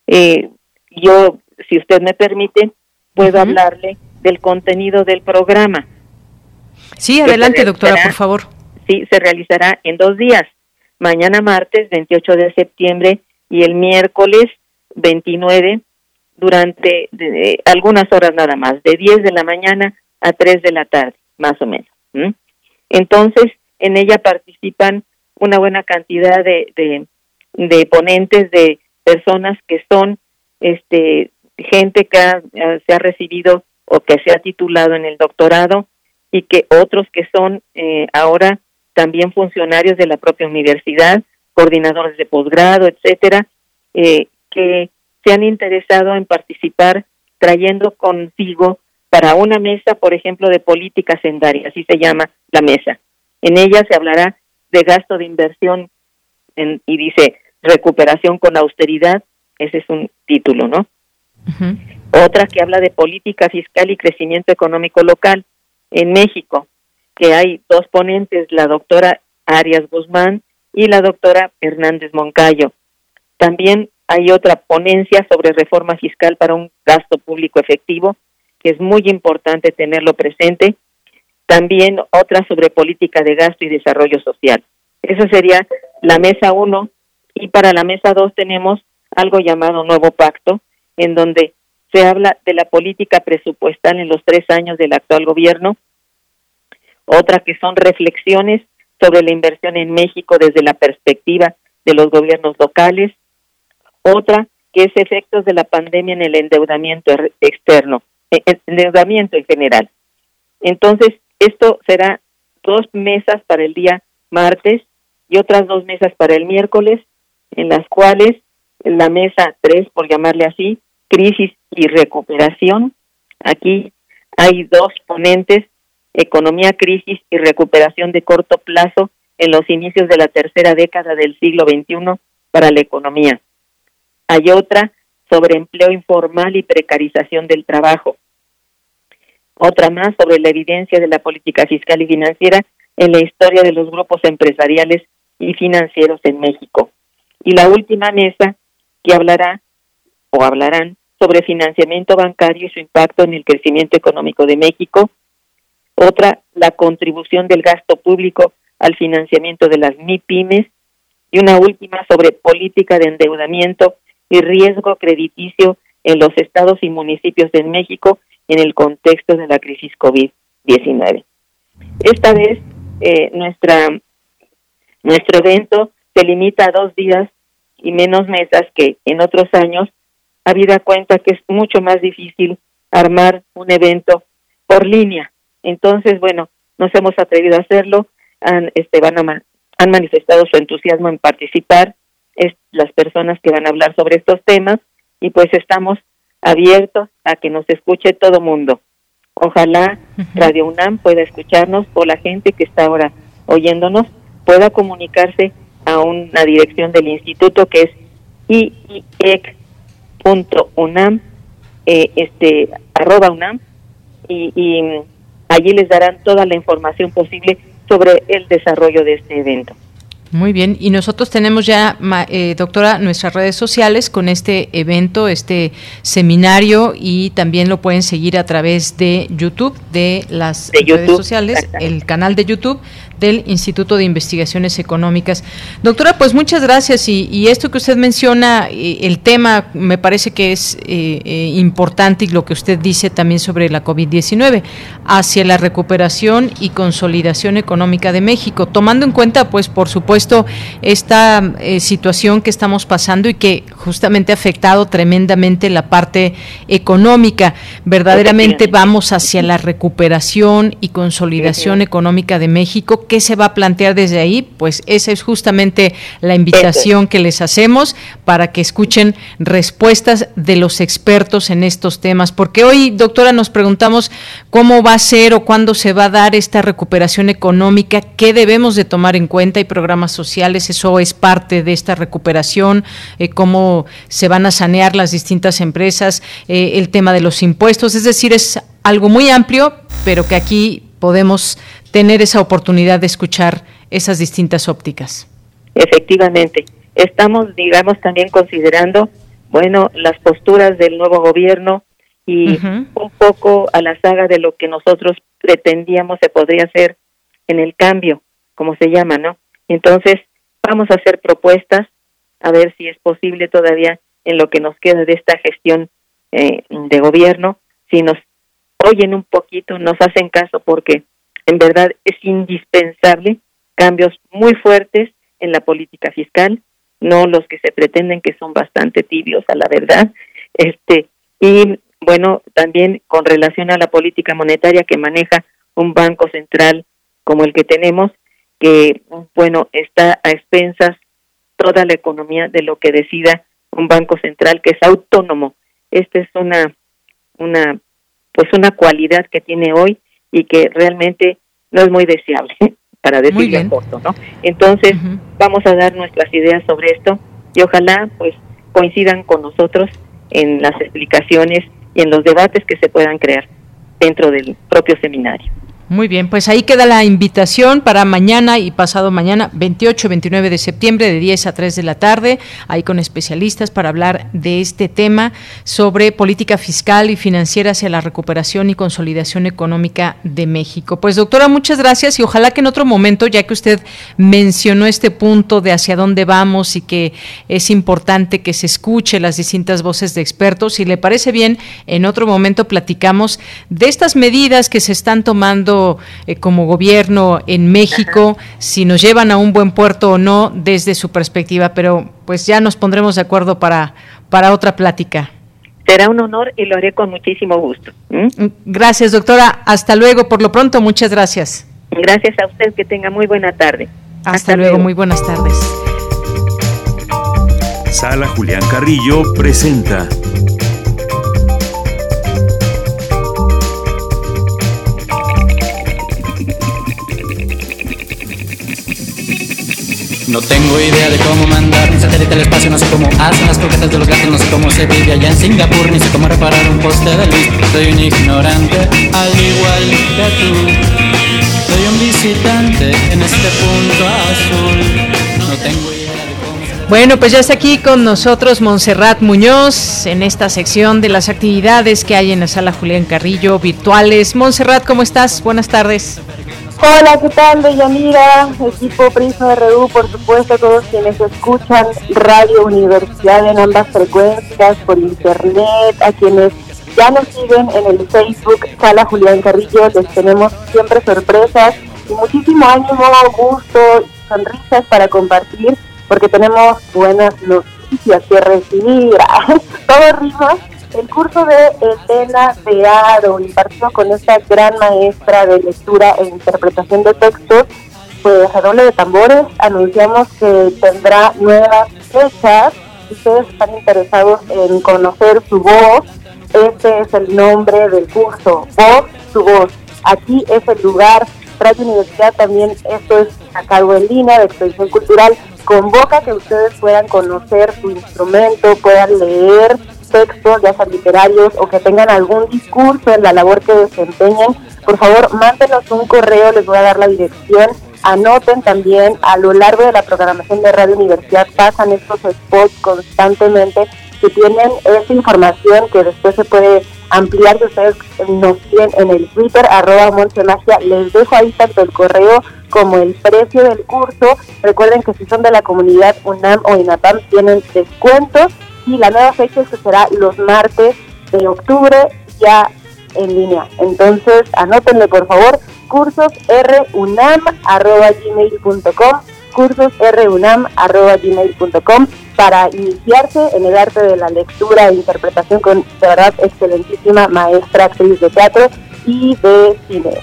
Eh, yo, si usted me permite, puedo hablarle del contenido del programa. Sí, adelante, doctora, por favor. Sí, se realizará en dos días, mañana martes 28 de septiembre y el miércoles 29 durante algunas horas nada más, de 10 de la mañana a 3 de la tarde, más o menos. Entonces, en ella participan una buena cantidad de, de, ponentes, de personas que son este gente que se ha recibido o que se ha titulado en el doctorado y que otros que son eh, ahora también funcionarios de la propia universidad, coordinadores de posgrado, etcétera, eh, que se han interesado en participar trayendo consigo para una mesa, por ejemplo, de política sendaria, así se llama la mesa. En ella se hablará de gasto de inversión y dice recuperación con austeridad, ese es un título, ¿no? Otra que habla de política fiscal y crecimiento económico local en México, que hay dos ponentes, la doctora Arias Guzmán y la doctora Hernández Moncayo. También hay otra ponencia sobre reforma fiscal para un gasto público efectivo, que es muy importante tenerlo presente. También otra sobre política de gasto y desarrollo social. Esa sería la mesa uno y para la mesa dos tenemos algo llamado nuevo pacto, en donde se habla de la política presupuestal en los tres años del actual gobierno. Otra que son reflexiones sobre la inversión en México desde la perspectiva de los gobiernos locales otra que es efectos de la pandemia en el endeudamiento er, externo, endeudamiento en general. Entonces, esto será dos mesas para el día martes y otras dos mesas para el miércoles, en las cuales la mesa tres, por llamarle así, crisis y recuperación. Aquí hay dos ponentes, economía, crisis y recuperación de corto plazo en los inicios de la tercera década del siglo XXI para la economía. Hay otra sobre empleo informal y precarización del trabajo. Otra más sobre la evidencia de la política fiscal y financiera en la historia de los grupos empresariales y financieros en México. Y la última mesa que hablará o hablarán sobre financiamiento bancario y su impacto en el crecimiento económico de México. Otra, la contribución del gasto público al financiamiento de las MIPIMES. Y una última sobre política de endeudamiento y riesgo crediticio en los estados y municipios de México en el contexto de la crisis COVID-19. Esta vez eh, nuestra, nuestro evento se limita a dos días y menos mesas que en otros años, habida cuenta que es mucho más difícil armar un evento por línea. Entonces, bueno, nos hemos atrevido a hacerlo, han, este, van a, han manifestado su entusiasmo en participar, es, las personas que van a hablar sobre estos temas, y pues estamos abiertos a que nos escuche todo mundo. Ojalá Radio UNAM pueda escucharnos o la gente que está ahora oyéndonos pueda comunicarse a una dirección del instituto que es iiec.unam, eh, este, arroba UNAM, y, y allí les darán toda la información posible sobre el desarrollo de este evento. Muy bien, y nosotros tenemos ya, eh, doctora, nuestras redes sociales con este evento, este seminario, y también lo pueden seguir a través de YouTube, de las redes sociales, el canal de YouTube del Instituto de Investigaciones Económicas. Doctora, pues muchas gracias y, esto que usted menciona, eh, el tema me parece que es eh, eh, importante y lo que usted dice también sobre la COVID-19, hacia la recuperación y consolidación económica de México, tomando en cuenta, pues por supuesto, esta situación que estamos pasando y que justamente ha afectado tremendamente la parte económica. Verdaderamente vamos hacia la recuperación y consolidación económica de México ¿Qué se va a plantear desde ahí? Pues esa es justamente la invitación que les hacemos para que escuchen respuestas de los expertos en estos temas. Porque hoy, doctora, nos preguntamos cómo va a ser o cuándo se va a dar esta recuperación económica, qué debemos de tomar en cuenta y programas sociales, eso es parte de esta recuperación, eh, cómo se van a sanear las distintas empresas, eh, el tema de los impuestos, es decir, es algo muy amplio, pero que aquí podemos tener esa oportunidad de escuchar esas distintas ópticas. Efectivamente, estamos, digamos, también considerando, bueno, las posturas del nuevo gobierno y un poco a la saga de lo que nosotros pretendíamos se podría hacer en el cambio, como se llama, ¿no? Entonces, vamos a hacer propuestas, a ver si es posible todavía en lo que nos queda de esta gestión eh, de gobierno, si nos oyen un poquito, nos hacen caso porque en verdad es indispensable cambios muy fuertes en la política fiscal, no los que se pretenden que son bastante tibios a la verdad. Este y bueno, también con relación a la política monetaria que maneja un banco central como el que tenemos, que bueno, está a expensas toda la economía de lo que decida un banco central que es autónomo. Esta es una una pues una cualidad que tiene hoy y que realmente no es muy deseable, para decirlo corto, ¿no? Entonces, vamos a dar nuestras ideas sobre esto y ojalá pues coincidan con nosotros en las explicaciones y en los debates que se puedan crear dentro del propio seminario. Muy bien, pues ahí queda la invitación para mañana y pasado mañana, 28 29 de septiembre, de 10 a 3 de la tarde, ahí con especialistas para hablar de este tema sobre política fiscal y financiera hacia la recuperación y consolidación económica de México. Pues doctora, muchas gracias y ojalá que en otro momento, ya que usted mencionó este punto de hacia dónde vamos y que es importante que se escuche las distintas voces de expertos, si le parece bien, en otro momento platicamos de estas medidas que se están tomando eh, como gobierno en México, si nos llevan a un buen puerto o no desde su perspectiva, pero pues ya nos pondremos de acuerdo para, para otra plática. Será un honor y lo haré con muchísimo gusto. Gracias, doctora. Hasta luego. Por lo pronto, muchas gracias. Gracias a usted. Que tenga muy buena tarde. Hasta, luego. Muy buenas tardes. Sala Julián Carrillo presenta No tengo idea de cómo mandar mi satélite al espacio, no sé cómo hacen las croquetas de los gatos, no sé cómo se vive allá en Singapur, ni sé cómo reparar un poste de luz. Soy un ignorante, al igual que tú. Soy un visitante en este punto azul. No tengo idea. Bueno, pues ya está aquí con nosotros Montserrat Muñoz en esta sección de las actividades que hay en la sala Julián Carrillo virtuales. Montserrat, ¿cómo estás? Buenas tardes. Hola, ¿qué tal, Deyanira? Equipo Prisma RU, por supuesto, todos quienes escuchan Radio Universidad en ambas frecuencias, por internet, a quienes ya nos siguen en el Facebook Sala Julián Carrillo, les tenemos siempre sorpresas y muchísimo ánimo, gusto y sonrisas para compartir, porque tenemos buenas noticias que recibir. Todo rima el curso de Elena de Aro, impartido con esta gran maestra de lectura e interpretación de textos, pues a doble de tambores anunciamos que tendrá nuevas fechas. Si ustedes están interesados en conocer su voz, este es el nombre del curso, Voz, su voz. Aquí es el lugar, Radio Universidad también, esto es a cargo en línea de expresión cultural, convoca que ustedes puedan conocer su instrumento, puedan leer textos, ya sean literarios o que tengan algún discurso en la labor que desempeñen, por favor, mándenos un correo, les voy a dar la dirección. Anoten también a lo largo de la programación de Radio Universidad, pasan estos spots constantemente que tienen esa información que después se puede ampliar que ustedes nos tienen en el Twitter, arroba Magia. Les dejo ahí tanto el correo como el precio del curso. Recuerden que si son de la comunidad UNAM o INAPAM tienen descuentos y la nueva fecha es que será los martes de octubre ya en línea. Entonces, anótenle por favor, cursos runam.gmail.com cursosrunam.gmail.com para iniciarse en el arte de la lectura e interpretación con, de verdad, excelentísima maestra, actriz de teatro y de cine.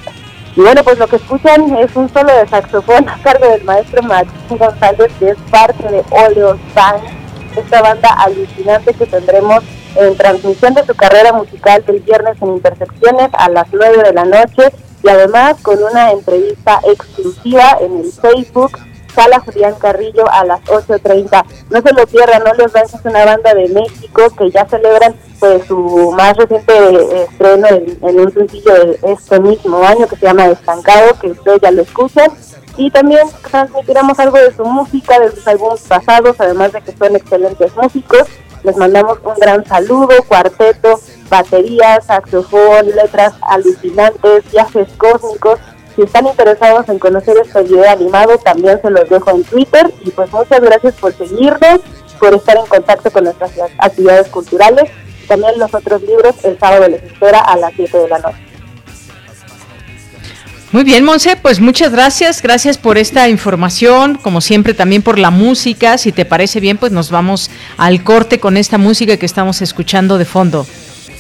Y bueno, pues lo que escuchan es un solo de saxofón a cargo del maestro Martín González, que es parte de Oleo Band, esta banda alucinante que tendremos en transmisión de su carrera musical el viernes en Intersecciones a las 9 de la noche y además con una entrevista exclusiva en el Facebook Sala Julián Carrillo a las 8.30. No se lo pierdan, No Les es una banda de México que ya celebran pues su más reciente estreno en, un sencillo de este mismo año que se llama Estancado, que ustedes ya lo escuchan. Y también transmitiremos algo de su música, de sus álbumes pasados, además de que son excelentes músicos. Les mandamos un gran saludo, cuarteto, baterías, saxofón, letras alucinantes, viajes cósmicos si están interesados en conocer este video animado, también se los dejo en Twitter. Y pues muchas gracias por seguirnos, por estar en contacto con nuestras actividades culturales. También los otros libros el sábado les espera a las 7 de la noche. Muy bien, Monse, pues muchas gracias, gracias por esta información, como siempre también por la música, si te parece bien, pues nos vamos al corte con esta música que estamos escuchando de fondo.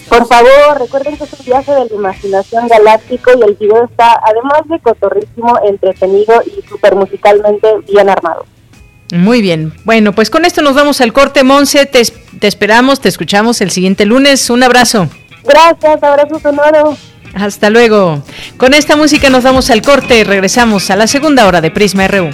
Por favor, recuerden que es un viaje de la imaginación galáctico y el video está, además de cotorrísimo, entretenido y súper musicalmente bien armado. Muy bien. Bueno, pues con esto nos vamos al corte, Monse. Te, te esperamos, te escuchamos el siguiente lunes. Un abrazo. Gracias, abrazo sonoro. Hasta luego. Con esta música nos vamos al corte y regresamos a la segunda hora de Prisma RU.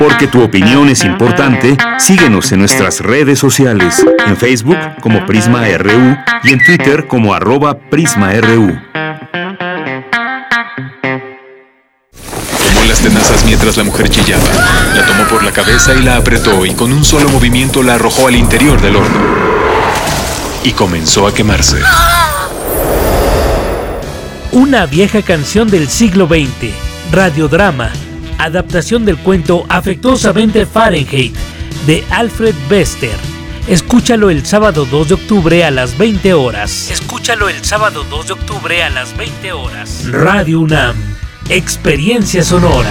Porque tu opinión es importante, síguenos en nuestras redes sociales, en Facebook como Prisma RU y en Twitter como arroba PrismaRU. Tomó las tenazas mientras la mujer chillaba. La tomó por la cabeza y la apretó y con un solo movimiento la arrojó al interior del horno. Y comenzó a quemarse. Una vieja canción del siglo XX, radiodrama adaptación del cuento Afectuosamente Fahrenheit de Alfred Bester. Escúchalo el sábado 2 de octubre a las 20 horas. Escúchalo el sábado 2 de octubre a las 20 horas. Radio UNAM, Experiencia Sonora.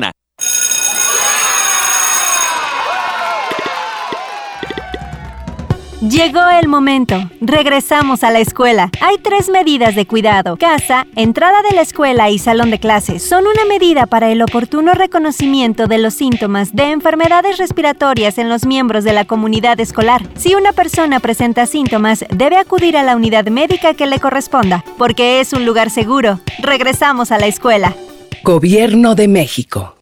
Llegó el momento. Regresamos a la escuela. Hay tres medidas de cuidado. Casa, entrada de la escuela y salón de clases son una medida para el oportuno reconocimiento de los síntomas de enfermedades respiratorias en los miembros de la comunidad escolar. Si una persona presenta síntomas, debe acudir a la unidad médica que le corresponda, porque es un lugar seguro. Regresamos a la escuela. Gobierno de México.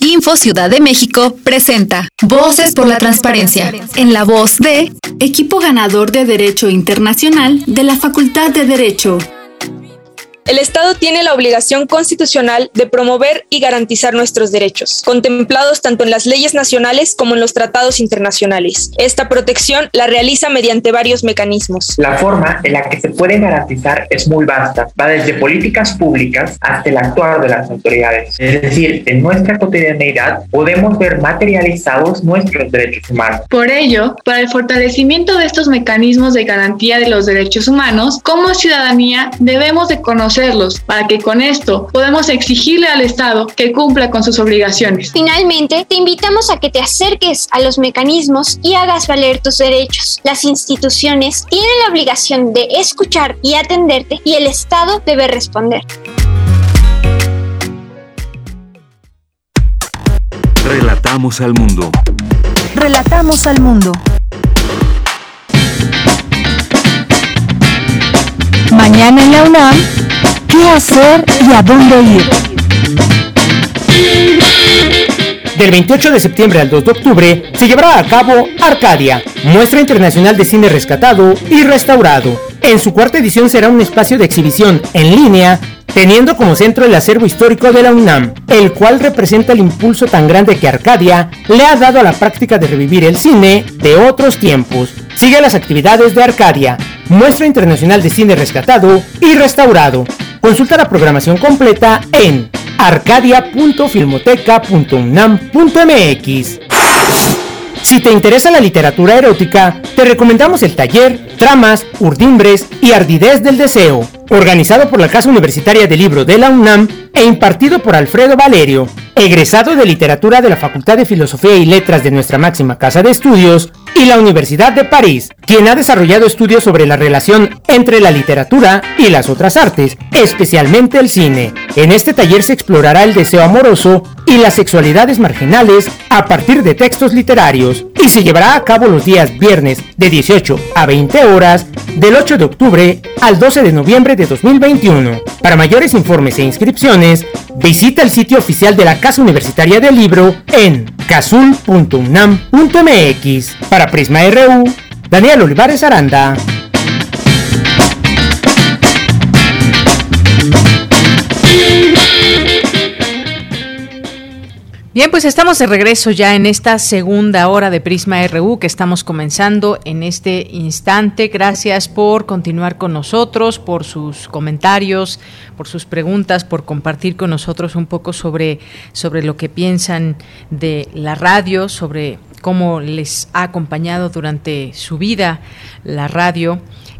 Info Ciudad de México presenta Voces por la Transparencia, en la voz de equipo ganador de Derecho Internacional de la Facultad de Derecho. El Estado tiene la obligación constitucional de promover y garantizar nuestros derechos, contemplados tanto en las leyes nacionales como en los tratados internacionales. Esta protección la realiza mediante varios mecanismos. La forma en la que se puede garantizar es muy vasta, va desde políticas públicas hasta el actuar de las autoridades. Es decir, en nuestra cotidianeidad podemos ver materializados nuestros derechos humanos. Por ello, para el fortalecimiento de estos mecanismos de garantía de los derechos humanos, como ciudadanía debemos de conocer para que con esto podamos exigirle al Estado que cumpla con sus obligaciones. Finalmente, te invitamos a que te acerques a los mecanismos y hagas valer tus derechos. Las instituciones tienen la obligación de escuchar y atenderte y el Estado debe responder. Relatamos al mundo. Relatamos al mundo. Mañana en la UNAM qué hacer y a dónde ir. Del 28 de septiembre al 2 de octubre se llevará a cabo Arcadia, muestra internacional de cine rescatado y restaurado. En su cuarta edición será un espacio de exhibición en línea teniendo como centro el acervo histórico de la UNAM, el cual representa el impulso tan grande que Arcadia le ha dado a la práctica de revivir el cine de otros tiempos. Sigue las actividades de Arcadia, muestra internacional de cine rescatado y restaurado. Consulta la programación completa en arcadia.filmoteca.unam.mx. Si te interesa la literatura erótica, te recomendamos el taller Tramas, Urdimbres y Ardidez del Deseo, organizado por la Casa Universitaria del Libro de la UNAM e impartido por Alfredo Valerio, egresado de literatura de la Facultad de Filosofía y Letras de nuestra máxima casa de estudios y la Universidad de París, quien ha desarrollado estudios sobre la relación entre la literatura y las otras artes, especialmente el cine. En este taller se explorará el deseo amoroso y las sexualidades marginales a partir de textos literarios y se llevará a cabo los días viernes de 18 a 20 horas del 8 de octubre al 12 de noviembre de 2021. Para mayores informes e inscripciones, visita el sitio oficial de la Casa Universitaria del Libro en casul.unam.mx. Para Prisma RU, Daniel Olivares Aranda. Bien, pues estamos de regreso ya en esta segunda hora de Prisma RU que estamos comenzando en este instante. Gracias por continuar con nosotros, por sus comentarios, por sus preguntas, por compartir con nosotros un poco sobre, sobre lo que piensan de la radio, sobre cómo les ha acompañado durante su vida la radio.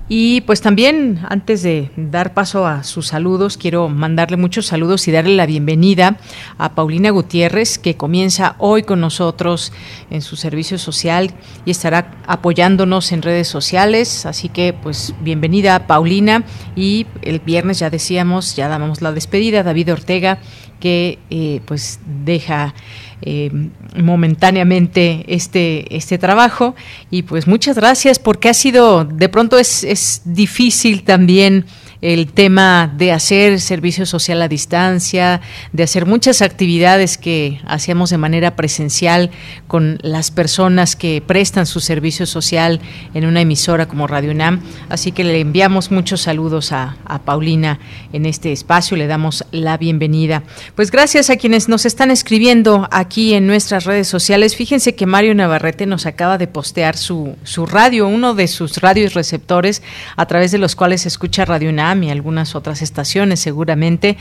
Y pues también, antes de dar paso a sus saludos, quiero mandarle muchos saludos y darle la bienvenida a Paulina Gutiérrez, que comienza hoy con nosotros en su servicio social y estará apoyándonos en redes sociales. Así que, pues, bienvenida Paulina. Y el viernes ya decíamos, ya dábamos la despedida, David Ortega, que eh, pues deja eh, momentáneamente este, este trabajo. Y pues muchas gracias porque ha sido, de pronto es, es difícil también el tema de hacer servicio social a distancia, de hacer muchas actividades que hacíamos de manera presencial con las personas que prestan su servicio social en una emisora como Radio UNAM. Así que le enviamos muchos saludos a, a Paulina en este espacio, le damos la bienvenida. Pues gracias a quienes nos están escribiendo aquí en nuestras redes sociales. Fíjense que Mario Navarrete nos acaba de postear su, su radio, uno de sus radios receptores a través de los cuales se escucha Radio UNAM y algunas otras estaciones seguramente.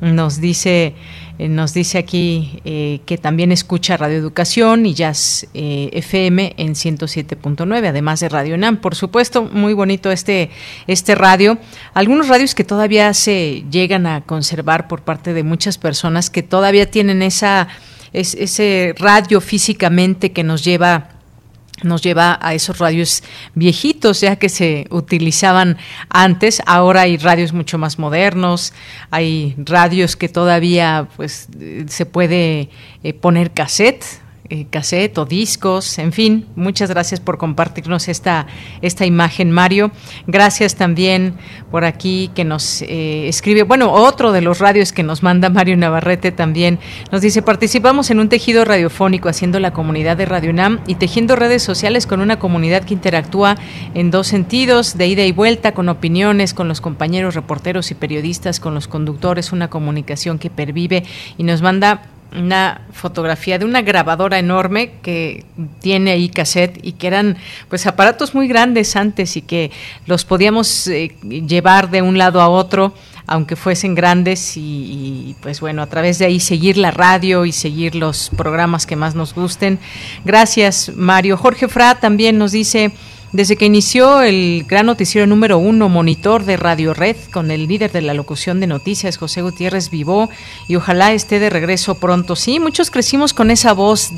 Nos dice, eh, nos dice aquí eh, que también escucha Radio Educación y Jazz eh, FM en 107.9, además de Radio UNAM. Por supuesto, muy bonito este, este radio. Algunos radios que todavía se llegan a conservar por parte de muchas personas que todavía tienen esa, ese radio físicamente que nos lleva nos lleva a esos radios viejitos ya que se utilizaban antes. Ahora hay radios mucho más modernos hay radios que todavía pues se puede eh, poner cassette eh, cassette o discos, en fin, muchas gracias por compartirnos esta, esta imagen, Mario. Gracias también por aquí que nos eh, escribe, bueno, otro de los radios que nos manda Mario Navarrete también, nos dice, participamos en un tejido radiofónico haciendo la comunidad de Radio UNAM y tejiendo redes sociales con una comunidad que interactúa en dos sentidos, de ida y vuelta, con opiniones, con los compañeros reporteros y periodistas, con los conductores, una comunicación que pervive y nos manda una fotografía de una grabadora enorme que tiene ahí cassette y que eran pues aparatos muy grandes antes y que los podíamos eh, llevar de un lado a otro aunque fuesen grandes y, y, pues bueno, a través de ahí seguir la radio y seguir los programas que más nos gusten. Gracias, Mario. Jorge Fra también nos dice, desde que inició el gran noticiero número uno, monitor de Radio Red, con el líder de la locución de noticias, José Gutiérrez Vivó, y ojalá esté de regreso pronto. Sí, muchos crecimos con esa voz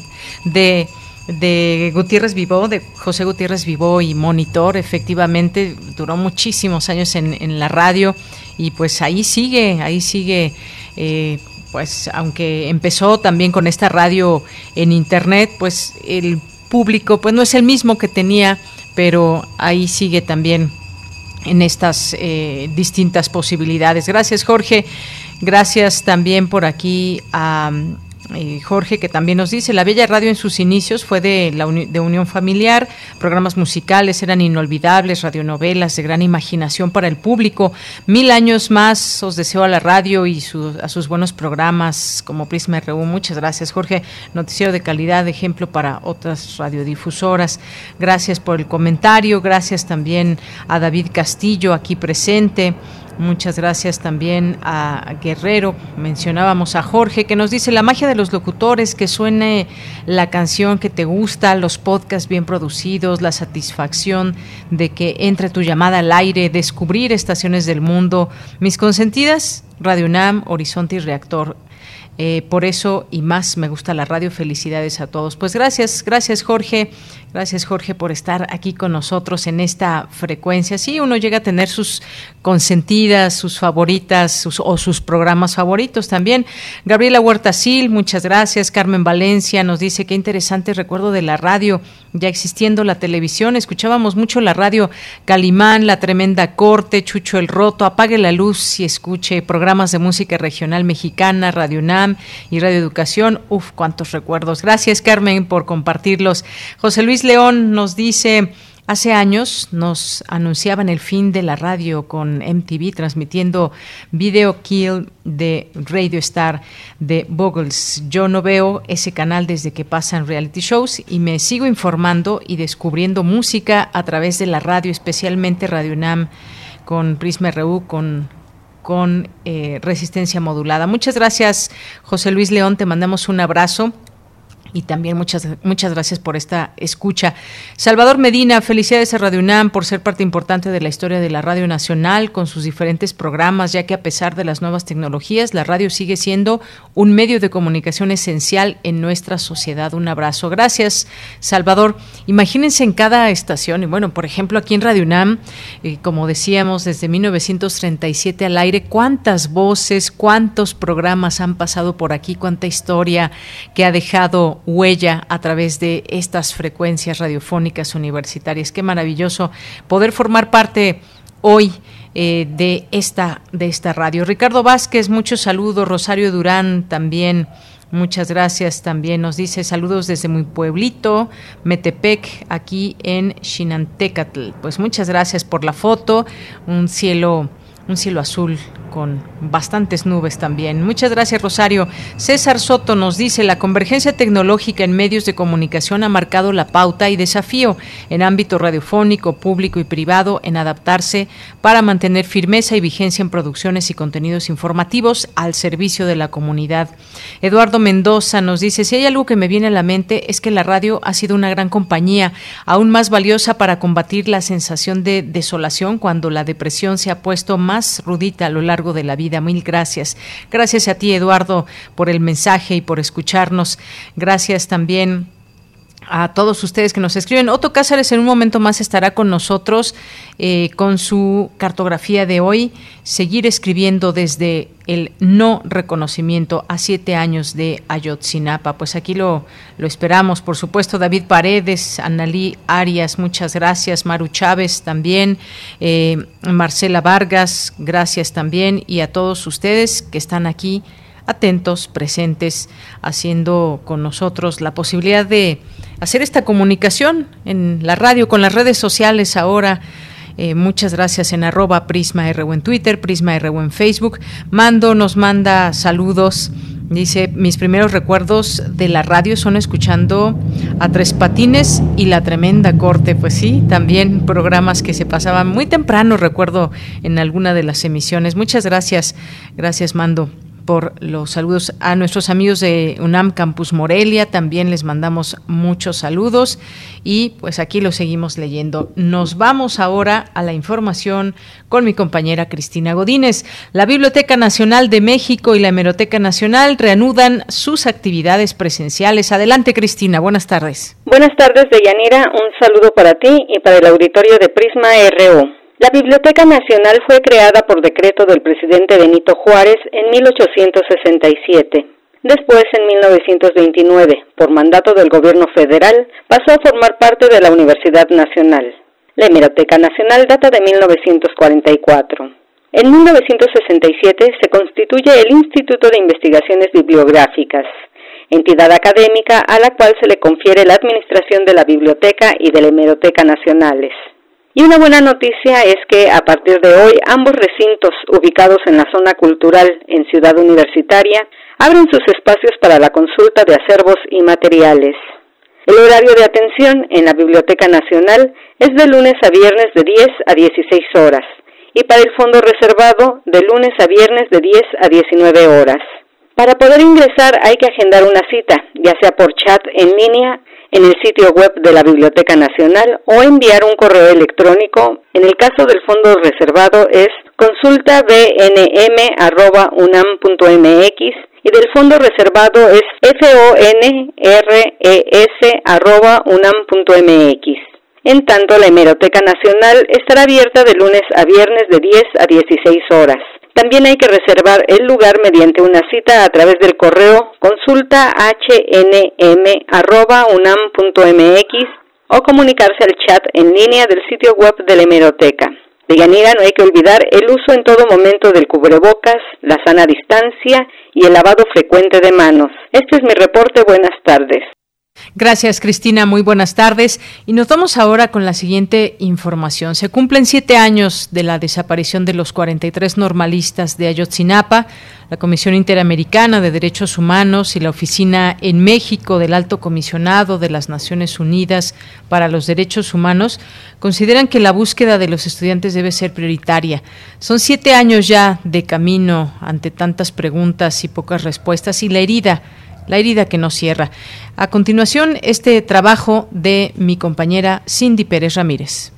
de de Gutiérrez Vivó, de José Gutiérrez Vivó y Monitor, efectivamente, duró muchísimos años en, la radio y pues ahí sigue, ahí sigue, eh, pues aunque empezó también con esta radio en internet, pues el público pues no es el mismo que tenía pero ahí sigue también en estas eh, distintas posibilidades. Gracias, Jorge. Gracias también por aquí a Jorge, que también nos dice, la Bella Radio en sus inicios fue de, la de unión familiar, programas musicales eran inolvidables, radionovelas de gran imaginación para el público. Mil años más os deseo a la radio y a sus buenos programas como Prisma RU. Muchas gracias, Jorge. Noticiero de calidad, ejemplo para otras radiodifusoras. Gracias por el comentario, gracias también a David Castillo aquí presente. Muchas gracias también a Guerrero. Mencionábamos a Jorge que nos dice la magia de los locutores, que suene la canción que te gusta, los podcasts bien producidos, la satisfacción de que entre tu llamada al aire, descubrir estaciones del mundo. Mis consentidas, Radio UNAM, Horizonte y Reactor. Eh, por eso y más me gusta la radio. Felicidades a todos. Pues gracias, gracias Jorge. Gracias Jorge por estar aquí con nosotros en esta frecuencia. Sí, uno llega a tener sus consentidas, sus favoritas o sus programas favoritos también. Gabriela Huertacil, muchas gracias. Carmen Valencia nos dice qué interesante recuerdo de la radio, ya existiendo la televisión. Escuchábamos mucho la radio Calimán, La Tremenda Corte, Chucho el Roto, Apague la Luz y escuche programas de música regional mexicana, Radio UNAM y Radio Educación. Uf, cuántos recuerdos. Gracias Carmen por compartirlos. José Luis León nos dice, Hace años nos anunciaban el fin de la radio con MTV transmitiendo Video Kill de Radio Star de Boggles. Yo no veo ese canal desde que pasan reality shows y me sigo informando y descubriendo música a través de la radio, especialmente Radio UNAM con Prisma RU, con con eh, resistencia modulada. Muchas gracias, José Luis León. Te mandamos un abrazo y también muchas, muchas gracias por esta escucha. Salvador Medina, felicidades a Radio UNAM por ser parte importante de la historia de la Radio Nacional con sus diferentes programas, ya que a pesar de las nuevas tecnologías, la radio sigue siendo un medio de comunicación esencial en nuestra sociedad. Un abrazo. Gracias, Salvador. Imagínense en cada estación, y bueno, por ejemplo, aquí en Radio UNAM, eh, como decíamos, desde 1937 al aire, cuántas voces, cuántos programas han pasado por aquí, cuánta historia que ha dejado huella a través de estas frecuencias radiofónicas universitarias. Qué maravilloso poder formar parte hoy eh, de, esta, de esta radio. Ricardo Vázquez, muchos saludos. Rosario Durán también. Muchas gracias también. Nos dice saludos desde mi pueblito, Metepec, aquí en Chinantecatl. Pues muchas gracias por la foto. Un cielo, un cielo azul con bastantes nubes también. Muchas gracias, Rosario. César Soto nos dice, la convergencia tecnológica en medios de comunicación ha marcado la pauta y desafío en ámbito radiofónico, público y privado en adaptarse para mantener firmeza y vigencia en producciones y contenidos informativos al servicio de la comunidad. Eduardo Mendoza nos dice, si hay algo que me viene a la mente es que la radio ha sido una gran compañía, aún más valiosa para combatir la sensación de desolación cuando la depresión se ha puesto más rudita a lo largo de la vida. Mil gracias. Gracias a ti, Eduardo, por el mensaje y por escucharnos. Gracias también a todos ustedes que nos escriben. Otto Cázares en un momento más estará con nosotros eh, con su cartografía de hoy, seguir escribiendo desde el no reconocimiento a siete años de Ayotzinapa. Pues aquí lo, lo esperamos, por supuesto, David Paredes, Analí Arias, muchas gracias, Maru Chávez también, eh, Marcela Vargas, gracias también, y a todos ustedes que están aquí atentos, presentes, haciendo con nosotros la posibilidad de hacer esta comunicación en la radio, con las redes sociales ahora. Eh, muchas gracias en arroba Prisma RU en Twitter, Prisma RU en Facebook. Mando nos manda saludos. Dice, mis primeros recuerdos de la radio son escuchando a Tres Patines y La Tremenda Corte. Pues sí, también programas que se pasaban muy temprano, recuerdo en alguna de las emisiones. Muchas gracias, gracias Mando por los saludos a nuestros amigos de UNAM Campus Morelia. También les mandamos muchos saludos y pues aquí lo seguimos leyendo. Nos vamos ahora a la información con mi compañera Cristina Godínez. La Biblioteca Nacional de México y la Hemeroteca Nacional reanudan sus actividades presenciales. Adelante, Cristina. Buenas tardes. Buenas tardes, Deyanira. Un saludo para ti y para el auditorio de Prisma RU. La Biblioteca Nacional fue creada por decreto del presidente Benito Juárez en 1867. Después, en 1929, por mandato del gobierno federal, pasó a formar parte de la Universidad Nacional. La Hemeroteca Nacional data de 1944. En 1967 se constituye el Instituto de Investigaciones Bibliográficas, entidad académica a la cual se le confiere la administración de la Biblioteca y de la Hemeroteca Nacionales. Y una buena noticia es que a partir de hoy ambos recintos ubicados en la zona cultural en Ciudad Universitaria abren sus espacios para la consulta de acervos y materiales. El horario de atención en la Biblioteca Nacional es de lunes a viernes de 10 a 16 horas y para el fondo reservado de lunes a viernes de 10 a 19 horas. Para poder ingresar hay que agendar una cita, ya sea por chat en línea en el sitio web de la Biblioteca Nacional o enviar un correo electrónico. En el caso del fondo reservado es consultabnm.unam.mx y del fondo reservado es fonres.unam.mx. En tanto, la Hemeroteca Nacional estará abierta de lunes a viernes de 10 a 16 horas. También hay que reservar el lugar mediante una cita a través del correo consulta hnm.unam.mx o comunicarse al chat en línea del sitio web de la hemeroteca. De Yanira no hay que olvidar el uso en todo momento del cubrebocas, la sana distancia y el lavado frecuente de manos. Este es mi reporte. Buenas tardes. Gracias, Cristina. Muy buenas tardes. Y nos vamos ahora con la siguiente información. Se cumplen siete años de la desaparición de los 43 normalistas de Ayotzinapa. La Comisión Interamericana de Derechos Humanos y la Oficina en México del Alto Comisionado de las Naciones Unidas para los Derechos Humanos consideran que la búsqueda de los estudiantes debe ser prioritaria. Son siete años ya de camino ante tantas preguntas y pocas respuestas y la herida la herida que no cierra. A continuación, este trabajo de mi compañera Cindy Pérez Ramírez.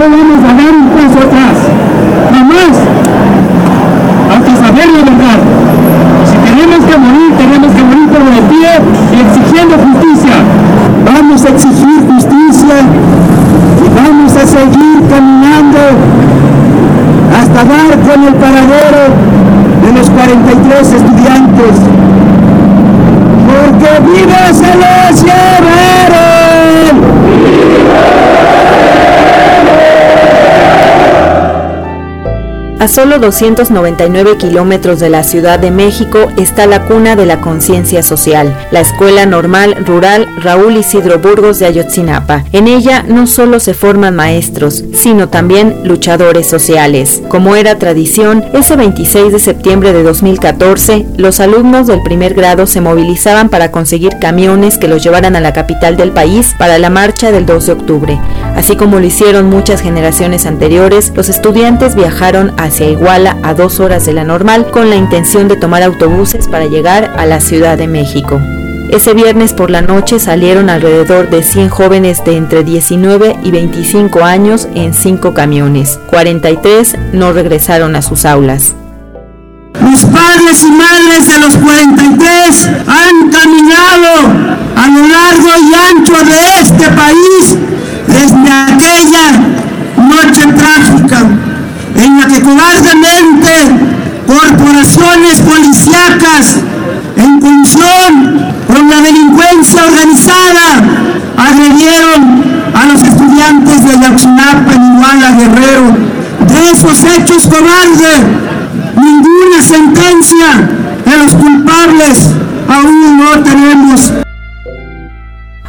no vamos a dar un paso atrás. Jamás. Hasta saber la verdad. Si tenemos que morir, tenemos que morir por el pie y exigiendo justicia. Vamos a exigir justicia y vamos a seguir caminando hasta dar con el paradero de los 43 estudiantes. Porque vive Celestia Vero. A solo 299 kilómetros de la Ciudad de México está la cuna de la conciencia social, la Escuela Normal Rural Raúl Isidro Burgos de Ayotzinapa. En ella no solo se forman maestros, sino también luchadores sociales. Como era tradición, ese 26 de septiembre de 2014, los alumnos del primer grado se movilizaban para conseguir camiones que los llevaran a la capital del país para la marcha del 2 de octubre. Así como lo hicieron muchas generaciones anteriores, los estudiantes viajaron a hacia Iguala a dos horas de la normal con la intención de tomar autobuses para llegar a la Ciudad de México. Ese viernes por la noche salieron alrededor de 100 jóvenes de entre 19 y 25 años en cinco camiones. 43 no regresaron a sus aulas. Los padres y madres de los 43 han caminado a lo largo y ancho de este país desde aquella noche trágica en la que cobardemente corporaciones policíacas en función con la delincuencia organizada agredieron a los estudiantes de Yaxinapa Iguala Guerrero. De esos hechos cobardes, ninguna sentencia de los culpables aún no tenemos.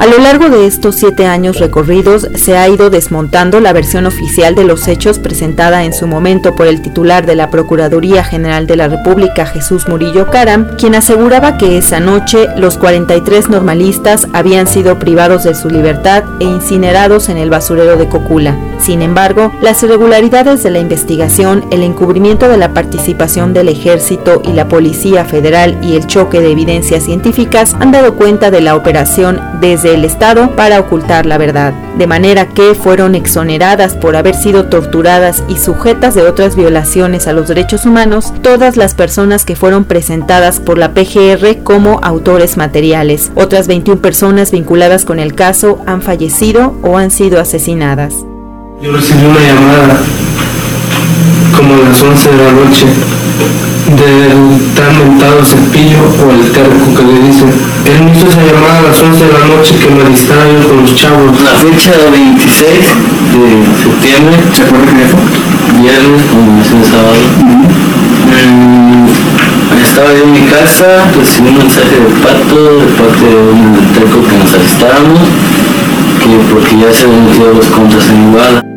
A lo largo de estos siete años recorridos se ha ido desmontando la versión oficial de los hechos presentada en su momento por el titular de la Procuraduría General de la República, Jesús Murillo Caram, quien aseguraba que esa noche los 43 normalistas habían sido privados de su libertad e incinerados en el basurero de Cocula. Sin embargo, las irregularidades de la investigación, el encubrimiento de la participación del ejército y la Policía Federal y el choque de evidencias científicas han dado cuenta de la operación desde el Estado para ocultar la verdad, de manera que fueron exoneradas por haber sido torturadas y sujetas de otras violaciones a los derechos humanos todas las personas que fueron presentadas por la PGR como autores materiales. Otras 21 personas vinculadas con el caso han fallecido o han sido asesinadas. Yo recibí una llamada como a las 11 de la noche del tan montado cepillo o el terco que le dicen. Él me hizo esa llamada a las 11 de la noche que me distrajo con los chavos. La fecha 26 de septiembre, ¿se acuerda que fue? Viernes, como el sábado. estaba yo en mi casa, recibí un mensaje de pato de parte de un terco que nos arrestábamos, que porque ya se habían metido los contras en Iguala.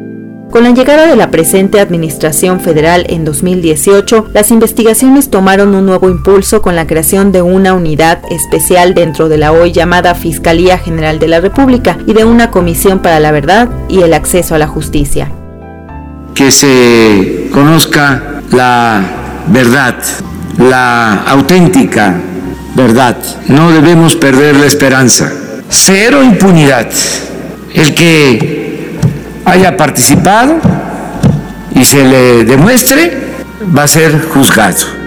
Con la llegada de la presente Administración Federal en 2018, las investigaciones tomaron un nuevo impulso con la creación de una unidad especial dentro de la hoy llamada Fiscalía General de la República y de una Comisión para la Verdad y el Acceso a la Justicia. Que se conozca la verdad, la auténtica verdad. No debemos perder la esperanza. Cero impunidad. El que haya participado y se le demuestre, va a ser juzgado.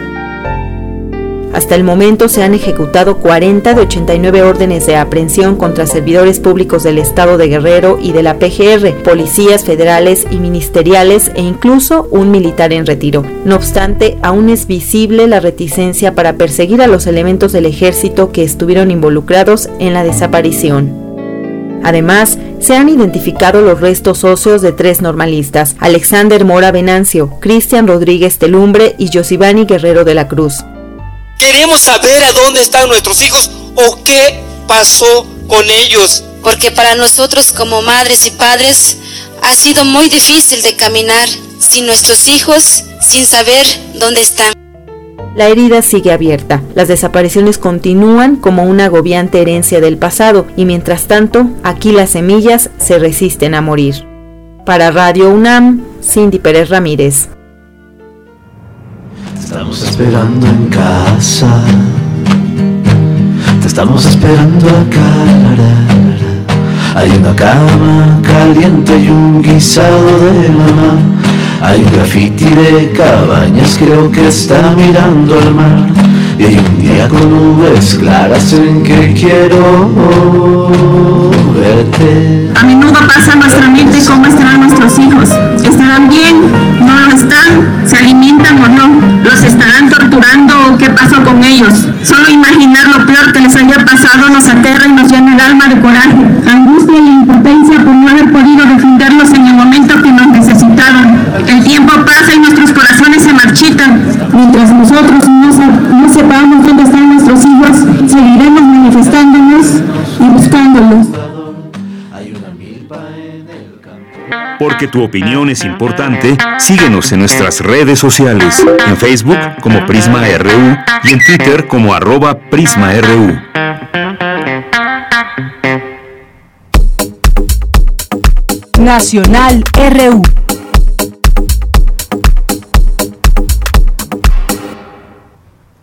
Hasta el momento se han ejecutado 40 de 89 órdenes de aprehensión contra servidores públicos del Estado de Guerrero y de la PGR, policías federales y ministeriales e incluso un militar en retiro. No obstante, aún es visible la reticencia para perseguir a los elementos del ejército que estuvieron involucrados en la desaparición. Además, se han identificado los restos óseos de tres normalistas, Alexander Mora Venancio, Cristian Rodríguez Telumbre y Josivani Guerrero de la Cruz. Queremos saber a dónde están nuestros hijos o qué pasó con ellos. Porque para nosotros como madres y padres ha sido muy difícil de caminar sin nuestros hijos, sin saber dónde están. La herida sigue abierta. Las desapariciones continúan como una agobiante herencia del pasado y mientras tanto, aquí las semillas se resisten a morir. Para Radio UNAM, Cindy Pérez Ramírez. Te estamos esperando en casa. Te estamos esperando acá. Hay una cama caliente y un guisado de mamá hay graffiti de cabañas, creo que está mirando al mar. Y hay un día con nubes claras en que quiero verte. A menudo pasa nuestra mente cómo estarán nuestros hijos. ¿Estarán bien? ¿No lo están? ¿Se alimentan o no? ¿Los estarán torturando o qué pasó con ellos? Solo imaginar lo peor que les haya pasado nos aterra y nos llena el alma de coraje, angustia y impotencia por no haber podido defenderlos en el momento que nos necesitaron. El tiempo pasa y nuestros corazones nosotros no, sepamos dónde están nuestros hijos, seguiremos manifestándonos y buscándolos. Porque tu opinión es importante, síguenos en nuestras redes sociales, en Facebook como Prisma RU y en Twitter como arroba PrismaRU. Nacional RU.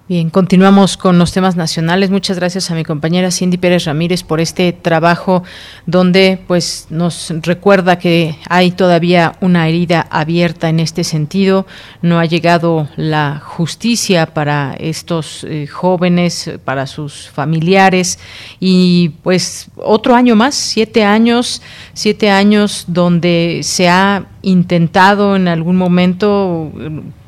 Bien, continuamos con los temas nacionales. Muchas gracias a mi compañera Cindy Pérez Ramírez por este trabajo donde pues nos recuerda que hay todavía una herida abierta en este sentido. No ha llegado la justicia para estos eh, jóvenes, para sus familiares y pues otro año más, siete años, siete años donde se ha intentado en algún momento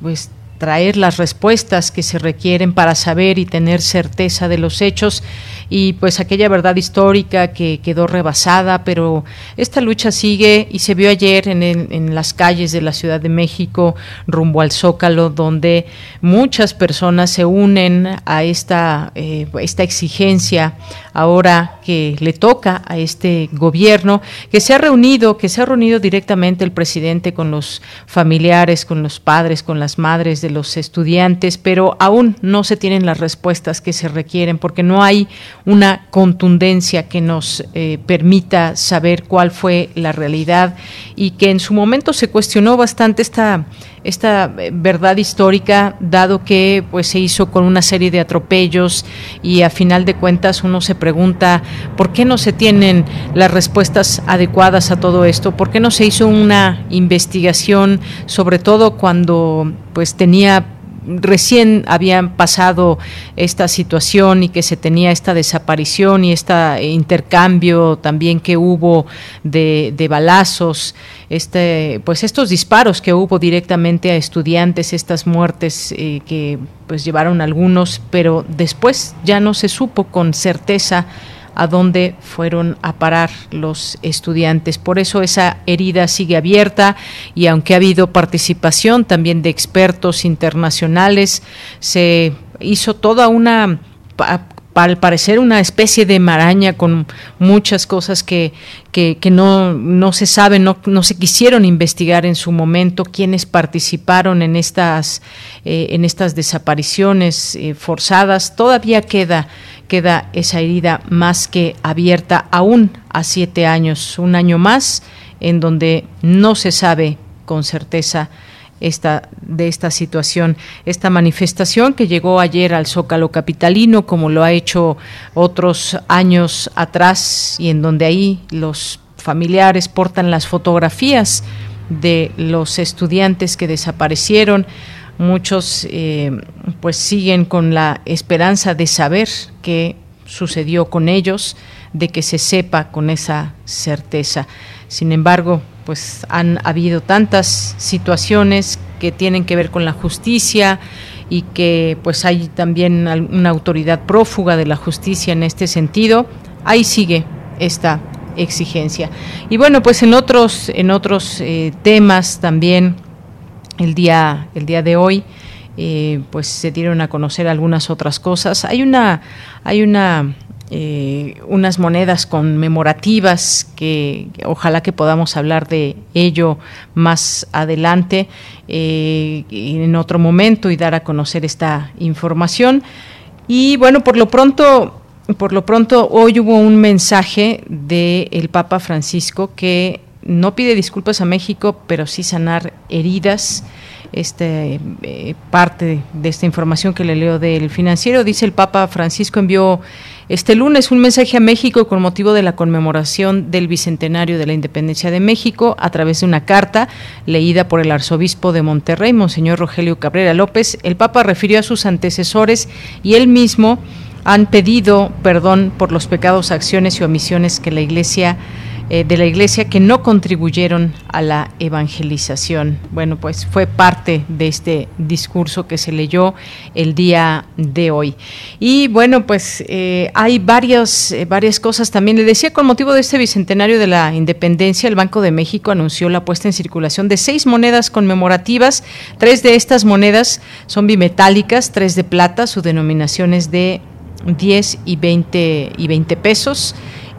pues traer las respuestas que se requieren para saber y tener certeza de los hechos y pues aquella verdad histórica que quedó rebasada, pero esta lucha sigue y se vio ayer en, en las calles de la Ciudad de México rumbo al Zócalo, donde muchas personas se unen a esta, eh, esta exigencia ahora que le toca a este gobierno, que se ha reunido, que se ha reunido directamente el presidente con los familiares, con los padres, con las madres de los estudiantes, pero aún no se tienen las respuestas que se requieren porque no hay una contundencia que nos eh, permita saber cuál fue la realidad y que en su momento se cuestionó bastante esta esta eh, verdad histórica, dado que pues se hizo con una serie de atropellos y a final de cuentas uno se pregunta por qué no se tienen las respuestas adecuadas a todo esto, por qué no se hizo una investigación, sobre todo cuando pues tenía recién habían pasado esta situación y que se tenía esta desaparición y este intercambio también que hubo de, balazos, este, pues estos disparos que hubo directamente a estudiantes, estas muertes eh, que pues llevaron algunos, pero después ya no se supo con certeza a dónde fueron a parar los estudiantes. Por eso esa herida sigue abierta y aunque ha habido participación también de expertos internacionales, se hizo toda una al parecer una especie de maraña con muchas cosas que, que, no, no, se saben, no, no, se quisieron investigar en su momento, quiénes participaron en estas, eh, en estas desapariciones eh, forzadas. Todavía queda queda esa herida más que abierta aún a siete años, un año más en donde no se sabe con certeza esta, de esta situación, esta manifestación que llegó ayer al Zócalo Capitalino, como lo ha hecho otros años atrás, y en donde ahí los familiares portan las fotografías de los estudiantes que desaparecieron Muchos eh, pues siguen con la esperanza de saber qué sucedió con ellos, de que se sepa con esa certeza. Sin embargo, pues han habido tantas situaciones que tienen que ver con la justicia y que pues hay también una autoridad prófuga de la justicia en este sentido. Ahí sigue esta exigencia. Y bueno, pues en otros en otros eh, temas también el día, el día de hoy. Eh, pues se dieron a conocer algunas otras cosas. Hay una, hay una, eh, unas monedas conmemorativas que ojalá que podamos hablar de ello más adelante eh, en otro momento y dar a conocer esta información. Y bueno, por lo pronto, por lo pronto hoy hubo un mensaje del Papa Francisco que no pide disculpas a México, pero sí sanar heridas. Este, eh, parte de esta información que le leo del financiero, dice el Papa Francisco envió este lunes un mensaje a México con motivo de la conmemoración del bicentenario de la independencia de México a través de una carta leída por el arzobispo de Monterrey, Monseñor Rogelio Cabrera López. El Papa refirió a sus antecesores y él mismo han pedido perdón por los pecados, acciones y omisiones que la Iglesia eh, de la Iglesia que no contribuyeron a la evangelización. Bueno, pues fue parte de este discurso que se leyó el día de hoy. Y bueno, pues eh, hay varias, eh, varias cosas también. Le decía, con motivo de este bicentenario de la independencia, el Banco de México anunció la puesta en circulación de seis monedas conmemorativas. Tres de estas monedas son bimetálicas, tres de plata, su denominación es de 10 y 20, y 20 pesos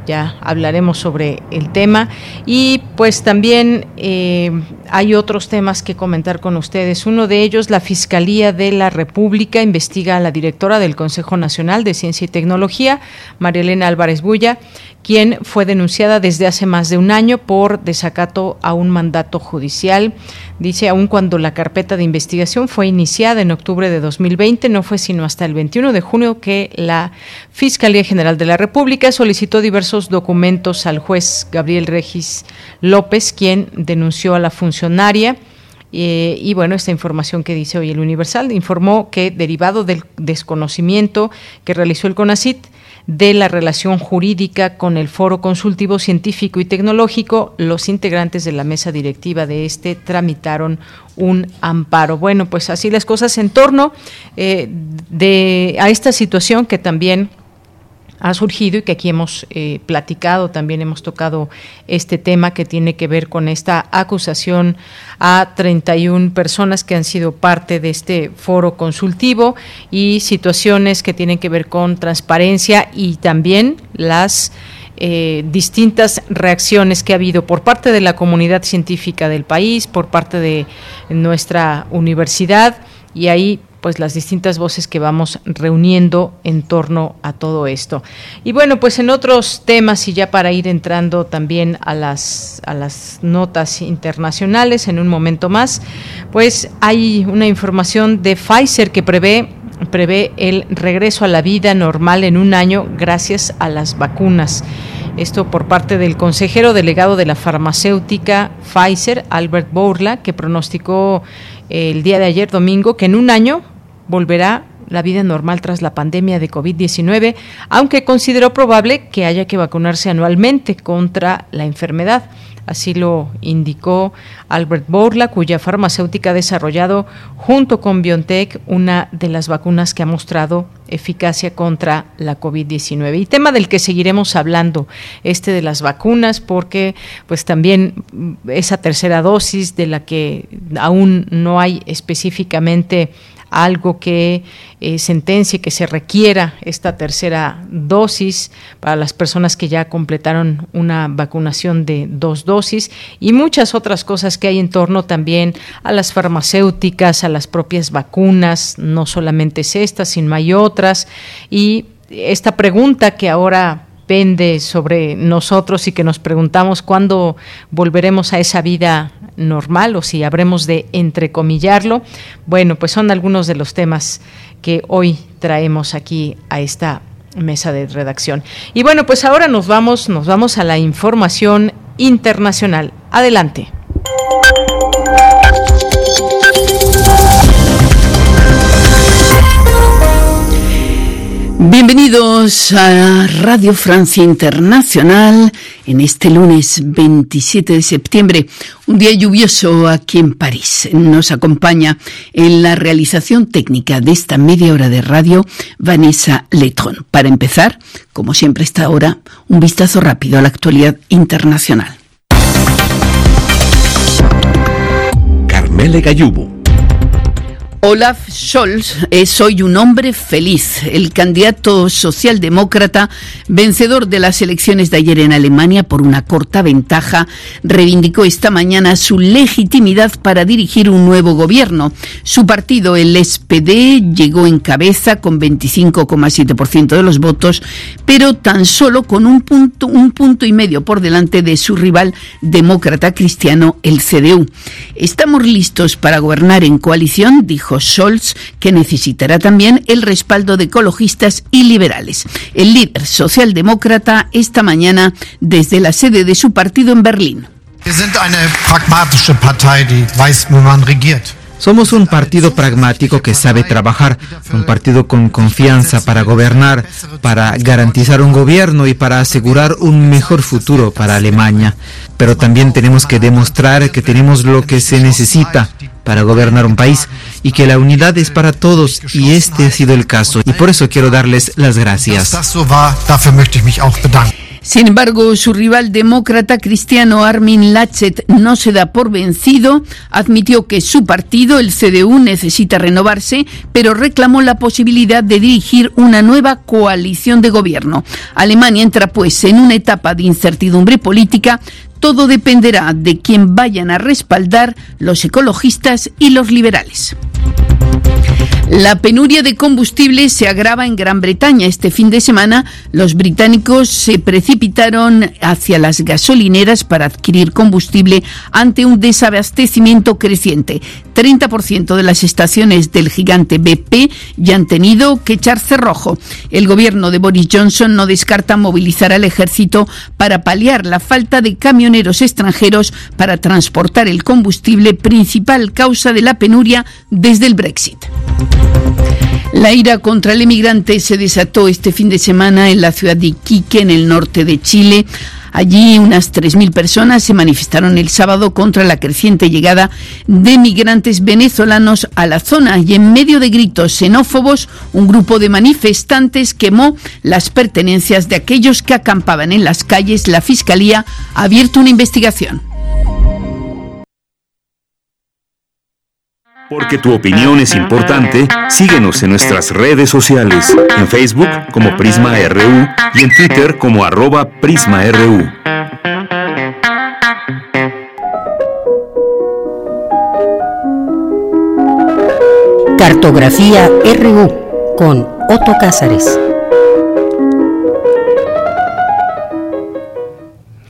ya hablaremos sobre el tema. Y pues también eh, hay otros temas que comentar con ustedes. Uno de ellos, la Fiscalía de la República investiga a la directora del Consejo Nacional de Ciencia y Tecnología, María Elena Álvarez Bulla, quien fue denunciada desde hace más de un año por desacato a un mandato judicial. Dice, aun cuando la carpeta de investigación fue iniciada en octubre de 2020, no fue sino hasta el 21 de junio que la Fiscalía General de la República solicitó diversos documentos al juez Gabriel Regis López, quien denunció a la funcionaria. Eh, y bueno, esta información que dice hoy el Universal informó que derivado del desconocimiento que realizó el CONACIT, de la relación jurídica con el Foro Consultivo Científico y Tecnológico, los integrantes de la mesa directiva de este tramitaron un amparo. Bueno, pues así las cosas en torno eh, de, a esta situación que también ha surgido y que aquí hemos eh, platicado, también hemos tocado este tema que tiene que ver con esta acusación a 31 personas que han sido parte de este foro consultivo y situaciones que tienen que ver con transparencia y también las eh, distintas reacciones que ha habido por parte de la comunidad científica del país, por parte de nuestra universidad. Y ahí pues las distintas voces que vamos reuniendo en torno a todo esto. Y bueno, pues en otros temas y ya para ir entrando también a las a las notas internacionales en un momento más, pues hay una información de Pfizer que prevé prevé el regreso a la vida normal en un año gracias a las vacunas. Esto por parte del consejero delegado de la farmacéutica Pfizer, Albert Bourla, que pronosticó el día de ayer domingo que en un año volverá la vida normal tras la pandemia de COVID-19, aunque consideró probable que haya que vacunarse anualmente contra la enfermedad. Así lo indicó Albert Borla, cuya farmacéutica ha desarrollado junto con BioNTech una de las vacunas que ha mostrado eficacia contra la COVID-19. Y tema del que seguiremos hablando, este de las vacunas, porque pues también esa tercera dosis de la que aún no hay específicamente algo que eh, sentencie que se requiera esta tercera dosis para las personas que ya completaron una vacunación de dos dosis y muchas otras cosas que hay en torno también a las farmacéuticas, a las propias vacunas, no solamente es esta, sino hay otras. Y esta pregunta que ahora pende sobre nosotros y que nos preguntamos cuándo volveremos a esa vida normal o si habremos de entrecomillarlo. Bueno, pues son algunos de los temas que hoy traemos aquí a esta mesa de redacción. Y bueno, pues ahora nos vamos, nos vamos a la información internacional. Adelante. Bienvenidos a Radio Francia Internacional en este lunes 27 de septiembre, un día lluvioso aquí en París. Nos acompaña en la realización técnica de esta media hora de radio Vanessa Letron. Para empezar, como siempre esta hora, un vistazo rápido a la actualidad internacional. Carmele Gallubo Olaf Scholz es hoy un hombre feliz. El candidato socialdemócrata, vencedor de las elecciones de ayer en Alemania por una corta ventaja, reivindicó esta mañana su legitimidad para dirigir un nuevo gobierno. Su partido, el SPD, llegó en cabeza con 25,7% de los votos, pero tan solo con un punto, un punto y medio por delante de su rival demócrata cristiano, el CDU. Estamos listos para gobernar en coalición, dijo Scholz, que necesitará también el respaldo de ecologistas y liberales. El líder socialdemócrata esta mañana desde la sede de su partido en Berlín. Somos un partido pragmático que sabe trabajar, un partido con confianza para gobernar, para garantizar un gobierno y para asegurar un mejor futuro para Alemania. Pero también tenemos que demostrar que tenemos lo que se necesita para gobernar un país y que la unidad es para todos y este ha sido el caso y por eso quiero darles las gracias. Sin embargo, su rival demócrata cristiano Armin Laschet no se da por vencido, admitió que su partido, el CDU, necesita renovarse, pero reclamó la posibilidad de dirigir una nueva coalición de gobierno. Alemania entra pues en una etapa de incertidumbre política todo dependerá de quién vayan a respaldar los ecologistas y los liberales. La penuria de combustible se agrava en Gran Bretaña. Este fin de semana los británicos se precipitaron hacia las gasolineras para adquirir combustible ante un desabastecimiento creciente. 30% de las estaciones del gigante BP ya han tenido que echar cerrojo. El gobierno de Boris Johnson no descarta movilizar al ejército para paliar la falta de camioneros extranjeros para transportar el combustible, principal causa de la penuria desde el Brexit. La ira contra el emigrante se desató este fin de semana en la ciudad de Iquique, en el norte de Chile. Allí unas 3.000 personas se manifestaron el sábado contra la creciente llegada de migrantes venezolanos a la zona y en medio de gritos xenófobos, un grupo de manifestantes quemó las pertenencias de aquellos que acampaban en las calles. La Fiscalía ha abierto una investigación. Porque tu opinión es importante, síguenos en nuestras redes sociales, en Facebook como Prisma RU y en Twitter como arroba PrismaRU. Cartografía RU con Otto Cázares.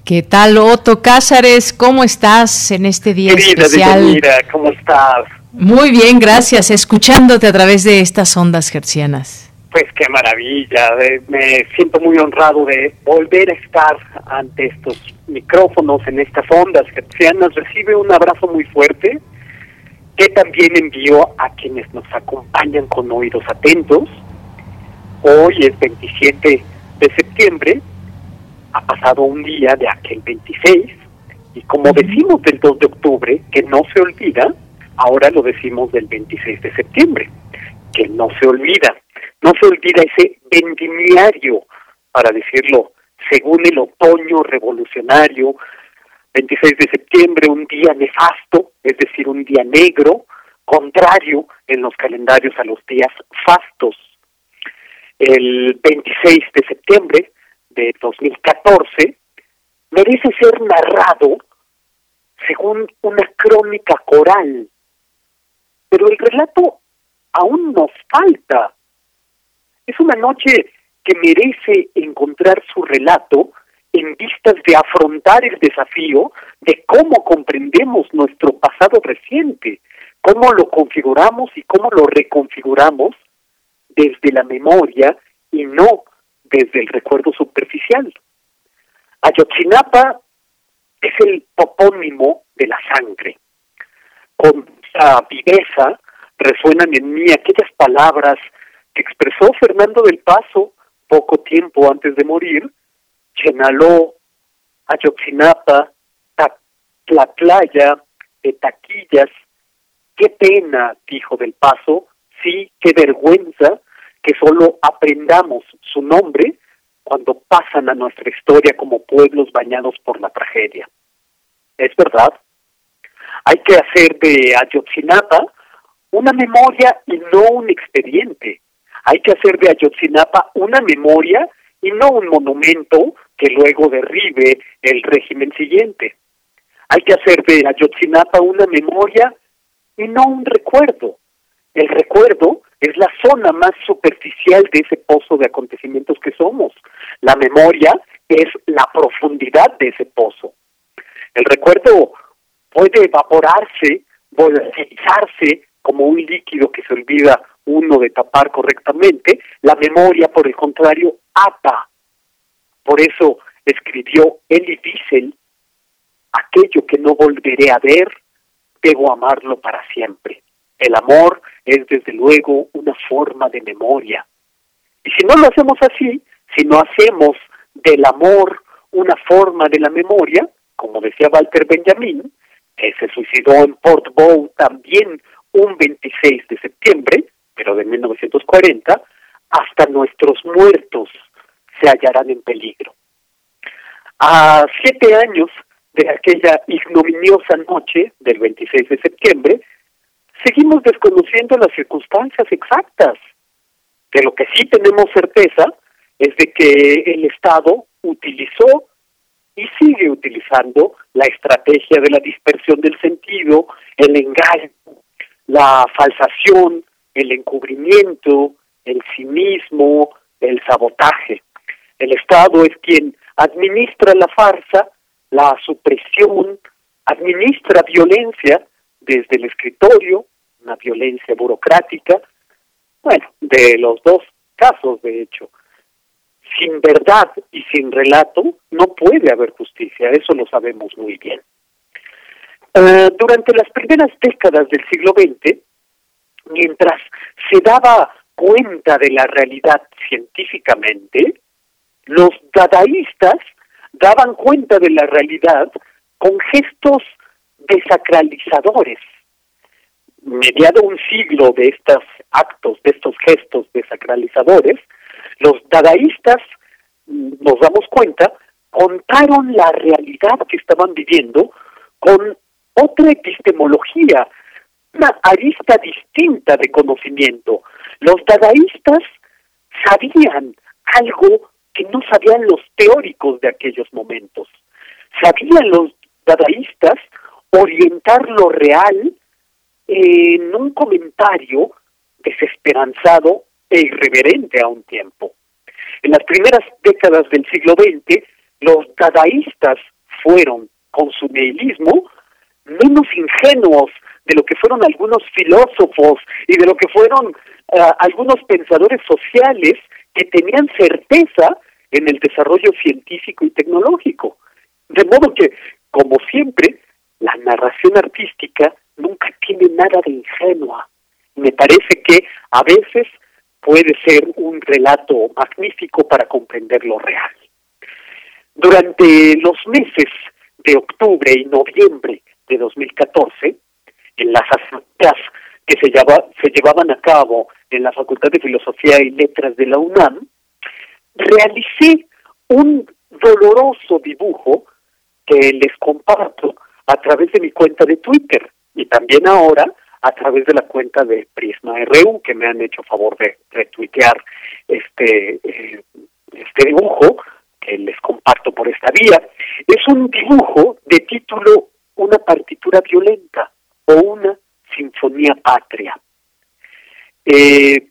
¿Qué tal, Otto Cázares? ¿Cómo estás en este día Querida especial? Mira, ¿cómo estás? Muy bien, gracias. Escuchándote a través de estas ondas gercianas. Pues qué maravilla. de- Me siento muy honrado de volver a estar ante estos micrófonos, en estas ondas gercianas. Recibe un abrazo muy fuerte que también envío a quienes nos acompañan con oídos atentos. Hoy es 27 de septiembre. Ha pasado un día de aquel 26. Y como decimos del 2 de octubre, que no se olvida, ahora lo decimos del 26 de septiembre, que no se olvida. No se olvida ese vendimiario, para decirlo, según el otoño revolucionario, 26 de septiembre, un día nefasto, es decir, un día negro, contrario en los calendarios a los días fastos. El 26 de septiembre de 2014 merece ser narrado según una crónica coral, pero el relato aún nos falta. Es una noche que merece encontrar su relato en vistas de afrontar el desafío de cómo comprendemos nuestro pasado reciente, cómo lo configuramos y cómo lo reconfiguramos desde la memoria y no desde el recuerdo superficial. Ayotzinapa es el topónimo de la sangre. Con viveza resuenan en mí aquellas palabras que expresó Fernando del Paso poco tiempo antes de morir, Chenaló, Ayotzinapa, Tlatlaya, de Taquillas. Qué pena, dijo del Paso, sí, qué vergüenza que solo aprendamos su nombre cuando pasan a nuestra historia como pueblos bañados por la tragedia. Es verdad. Hay que hacer de Ayotzinapa una memoria y no un expediente. Hay que hacer de Ayotzinapa una memoria y no un monumento que luego derribe el régimen siguiente. Hay que hacer de Ayotzinapa una memoria y no un recuerdo. El recuerdo es la zona más superficial de ese pozo de acontecimientos que somos. La memoria es la profundidad de ese pozo. El recuerdo puede evaporarse, volatilizarse como un líquido que se olvida uno de tapar correctamente. La memoria, por el contrario, ata. Por eso escribió Elie Wiesel, aquello que no volveré a ver, debo amarlo para siempre. El amor es desde luego una forma de memoria. Y si no lo hacemos así, si no hacemos del amor una forma de la memoria, como decía Walter Benjamin, se suicidó en Port Bow también un 26 de septiembre, pero de 1940, hasta nuestros muertos se hallarán en peligro. A siete años de aquella ignominiosa noche del 26 de septiembre, seguimos desconociendo las circunstancias exactas. De lo que sí tenemos certeza es de que el Estado utilizó y sigue utilizando la estrategia de la dispersión del sentido, el engaño, la falsación, el encubrimiento, el cinismo, el sabotaje. El Estado es quien administra la farsa, la supresión, administra violencia desde el escritorio, una violencia burocrática, bueno, de los dos casos, de hecho. Sin verdad y sin relato no puede haber justicia, eso lo sabemos muy bien. Eh, durante las primeras décadas del siglo XX, mientras se daba cuenta de la realidad científicamente, los dadaístas daban cuenta de la realidad con gestos desacralizadores. Mediado un siglo de estos actos, de estos gestos desacralizadores, los dadaístas, mm, nos damos cuenta, contaron la realidad que estaban viviendo con otra epistemología, una arista distinta de conocimiento. Los dadaístas sabían algo que no sabían los teóricos de aquellos momentos. Sabían los dadaístas orientar lo real en un comentario desesperanzado e irreverente a un tiempo. En las primeras décadas del siglo XX, los dadaístas fueron, con su nihilismo, menos ingenuos de lo que fueron algunos filósofos y de lo que fueron eh, algunos pensadores sociales que tenían certeza en el desarrollo científico y tecnológico. De modo que, como siempre, la narración artística nunca tiene nada de ingenua. Me parece que a veces puede ser un relato magnífico para comprender lo real. Durante los meses de octubre y noviembre de 2014, en las asambleas que se, se llevaban a cabo en la Facultad de Filosofía y Letras de la UNAM, realicé un doloroso dibujo que les comparto a través de mi cuenta de Twitter y también ahora a través de la cuenta de Prisma RU que me han hecho favor de retuitear este eh, este dibujo que les comparto por esta vía. Es un dibujo de título una partitura violenta o una sinfonía patria eh,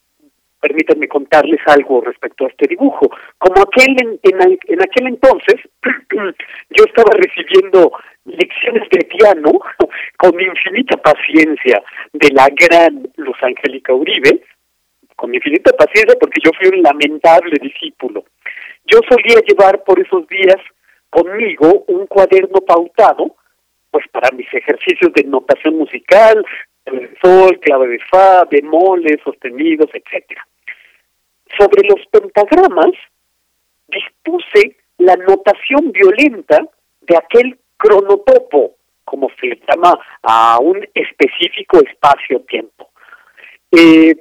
permítanme contarles algo respecto a este dibujo. Como aquel en, aquel entonces yo estaba recibiendo lecciones de piano con infinita paciencia de la gran Luz Angélica Uribe, con infinita paciencia porque yo fui un lamentable discípulo. Yo solía llevar por esos días conmigo un cuaderno pautado, pues para mis ejercicios de notación musical, sol, clave de fa, bemoles, sostenidos, etcétera. Sobre los pentagramas dispuse la notación violenta de aquel cronotopo, como se le llama a un específico espacio-tiempo. Eh,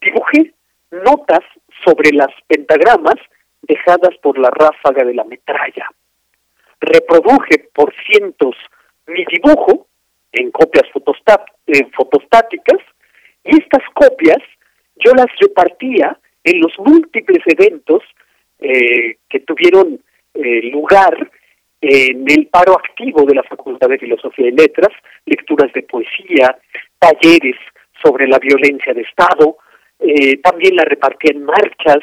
dibujé notas sobre las pentagramas dejadas por la ráfaga de la metralla. Reproduje por cientos mi dibujo en copias fotostáticas y estas copias yo las repartía en los múltiples eventos eh, que tuvieron eh, lugar en el paro activo de la Facultad de Filosofía y Letras, lecturas de poesía, talleres sobre la violencia de Estado, eh, también las repartía en marchas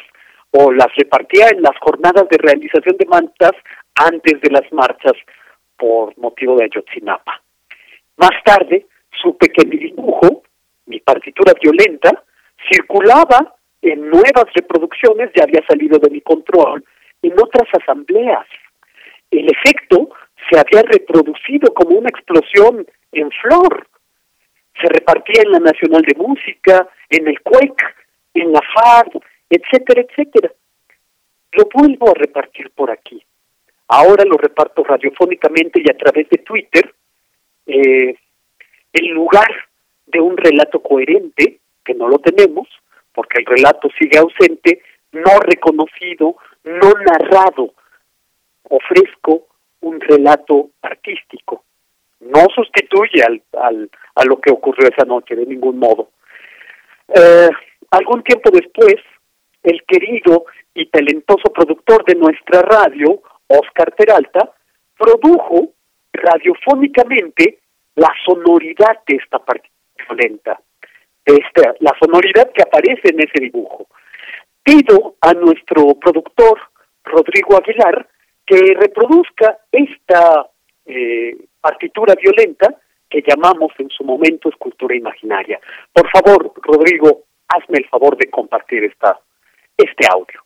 o las repartía en las jornadas de realización de mantas antes de las marchas por motivo de Ayotzinapa. Más tarde supe que mi dibujo, mi partitura violenta, circulaba en nuevas reproducciones, ya había salido de mi control, en otras asambleas. El efecto se había reproducido como una explosión en flor. se repartía en la Nacional de Música, en el CUEC, en la FAD, etcétera, etcétera. Lo vuelvo a repartir por aquí. Ahora lo reparto radiofónicamente y a través de Twitter, eh, en lugar de un relato coherente, que no lo tenemos, porque el relato sigue ausente, no reconocido, no narrado. Ofrezco un relato artístico. No sustituye al, al, a lo que ocurrió esa noche de ningún modo. Eh, algún tiempo después, el querido y talentoso productor de nuestra radio, Oscar Peralta, produjo radiofónicamente la sonoridad de esta parte violenta, esta, la sonoridad que aparece en ese dibujo. Pido a nuestro productor, Rodrigo Aguilar, que reproduzca esta eh, partitura violenta que llamamos en su momento escultura imaginaria. Por favor, Rodrigo, hazme el favor de compartir esta, este audio.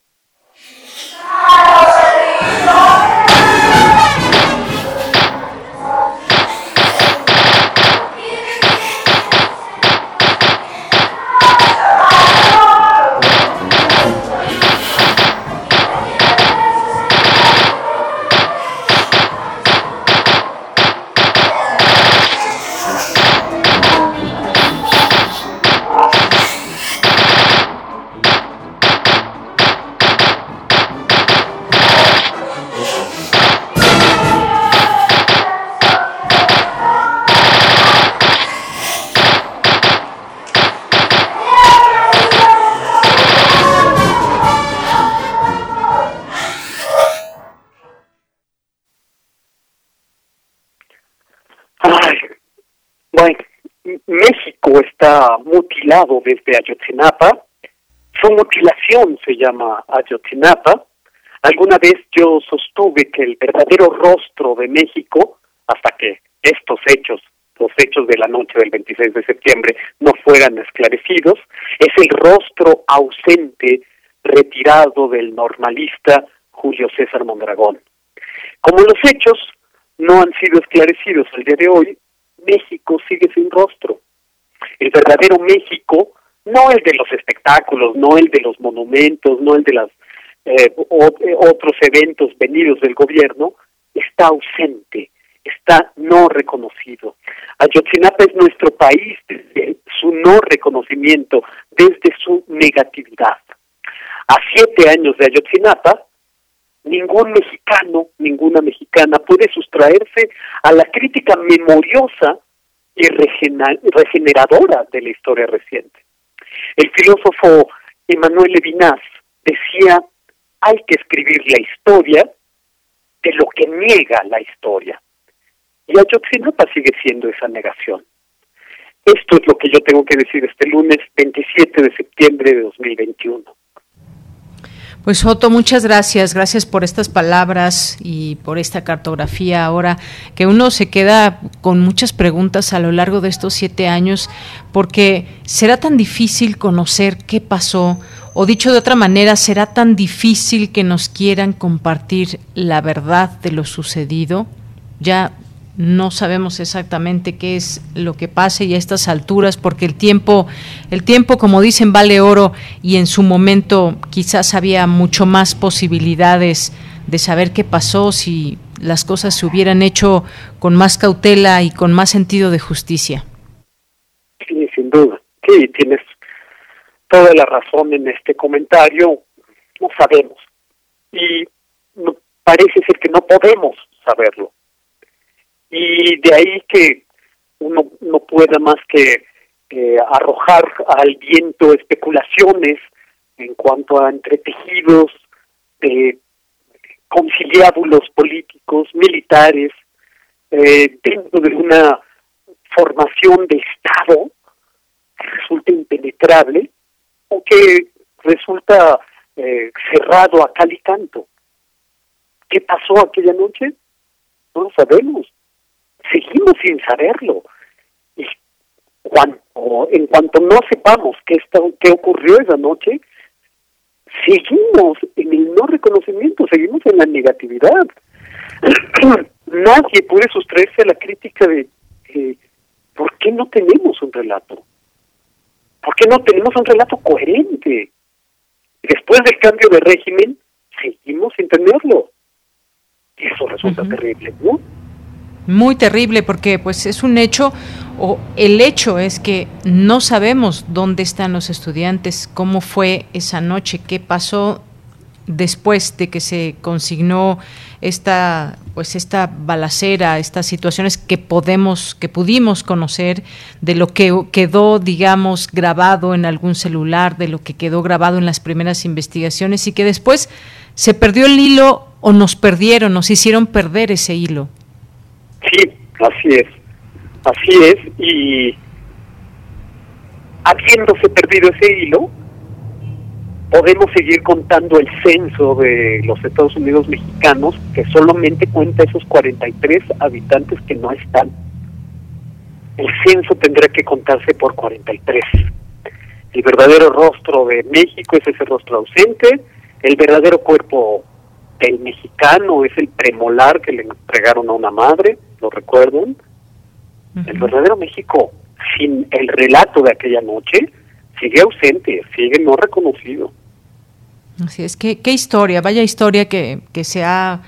Está mutilado desde Ayotzinapa. Su mutilación se llama Ayotzinapa. Alguna vez yo sostuve que el verdadero rostro de México, hasta que estos hechos, los hechos de la noche del 26 de septiembre, no fueran esclarecidos, es el rostro ausente, retirado del normalista Julio César Mondragón. Como los hechos no han sido esclarecidos al día de hoy, México sigue sin rostro. El verdadero México, no el de los espectáculos, no el de los monumentos, no el de los eh, eh, otros eventos venidos del gobierno, está ausente, está no reconocido. Ayotzinapa es nuestro país desde su no reconocimiento, desde su negatividad. A siete años de Ayotzinapa, ningún mexicano, ninguna mexicana puede sustraerse a la crítica memoriosa y regeneradora de la historia reciente. El filósofo Emmanuel Levinas decía, hay que escribir la historia de lo que niega la historia. Y Ayotzinapa sigue siendo esa negación. Esto es lo que yo tengo que decir este lunes 27 de septiembre de 2021. Pues Otto, muchas gracias, gracias por estas palabras y por esta cartografía ahora, que uno se queda con muchas preguntas a lo largo de estos siete años, porque será tan difícil conocer qué pasó, o dicho de otra manera, será tan difícil que nos quieran compartir la verdad de lo sucedido. Ya no sabemos exactamente qué es lo que pase y a estas alturas porque el tiempo el tiempo como dicen vale oro y en su momento quizás había mucho más posibilidades de saber qué pasó si las cosas se hubieran hecho con más cautela y con más sentido de justicia. Sí, sin duda. Sí, tienes toda la razón en este comentario. No sabemos. Y parece ser que no podemos saberlo y de ahí que uno no pueda más que eh, arrojar al viento especulaciones en cuanto a entretejidos de conciliábulos políticos, militares, eh, dentro de una formación de Estado que resulta impenetrable o que resulta eh, cerrado a cal y canto. ¿Qué pasó aquella noche? No lo sabemos seguimos sin saberlo. Y cuando, en cuanto no sepamos qué, está, qué ocurrió esa noche, seguimos en el no reconocimiento, seguimos en la negatividad. Nadie puede sustraerse a la crítica de ¿Por qué no tenemos un relato? ¿Por qué no tenemos un relato coherente? Después del cambio de régimen, seguimos sin tenerlo. Y eso resulta terrible, ¿no? Muy terrible porque pues es un hecho o el hecho es que no sabemos dónde están los estudiantes, cómo fue esa noche, qué pasó después de que se consignó esta pues esta balacera, estas situaciones que podemos que pudimos conocer de lo que quedó digamos grabado en algún celular, de lo que quedó grabado en las primeras investigaciones y que después se perdió el hilo o nos perdieron, nos hicieron perder ese hilo. Sí, así es. Así es y habiéndose perdido ese hilo, podemos seguir contando el censo de los Estados Unidos mexicanos, que solamente cuenta esos 43 habitantes que no están. El censo tendrá que contarse por 43. El verdadero rostro de México es ese rostro ausente, el verdadero cuerpo del mexicano es el premolar que le entregaron a una madre, ¿lo recuerdan? El verdadero México, sin el relato de aquella noche, sigue ausente, sigue no reconocido. Así es, que qué historia, vaya historia que, que se ha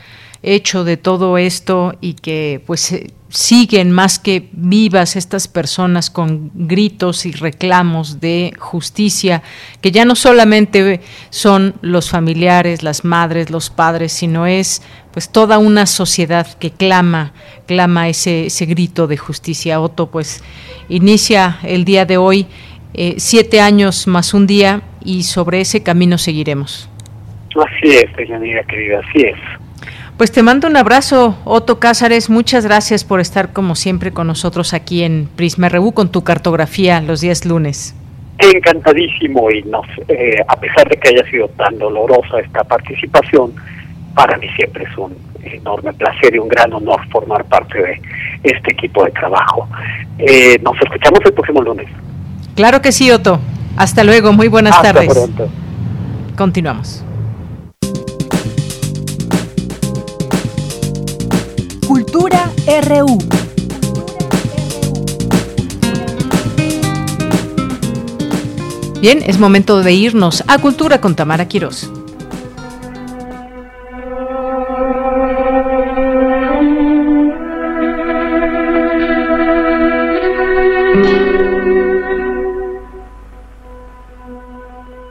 hecho de todo esto y que pues siguen más que vivas estas personas con gritos y reclamos de justicia, que ya no solamente son los familiares, las madres, los padres, sino es pues toda una sociedad que clama, clama ese, ese grito de justicia. Otto pues inicia el día de hoy eh, siete años más un día y sobre ese camino seguiremos. Así es, querida, así es. Pues te mando un abrazo, Otto Cázares. Muchas gracias por estar como siempre con nosotros aquí en Prisma RU con tu cartografía los días lunes. Encantadísimo y nos, eh, a pesar de que haya sido tan dolorosa esta participación, para mí siempre es un enorme placer y un gran honor formar parte de este equipo de trabajo. Eh, nos escuchamos el próximo lunes. Claro que sí, Otto. Hasta luego, muy buenas tardes. Continuamos. Cultura RU. Bien, es momento de irnos a Cultura con Tamara Quirós.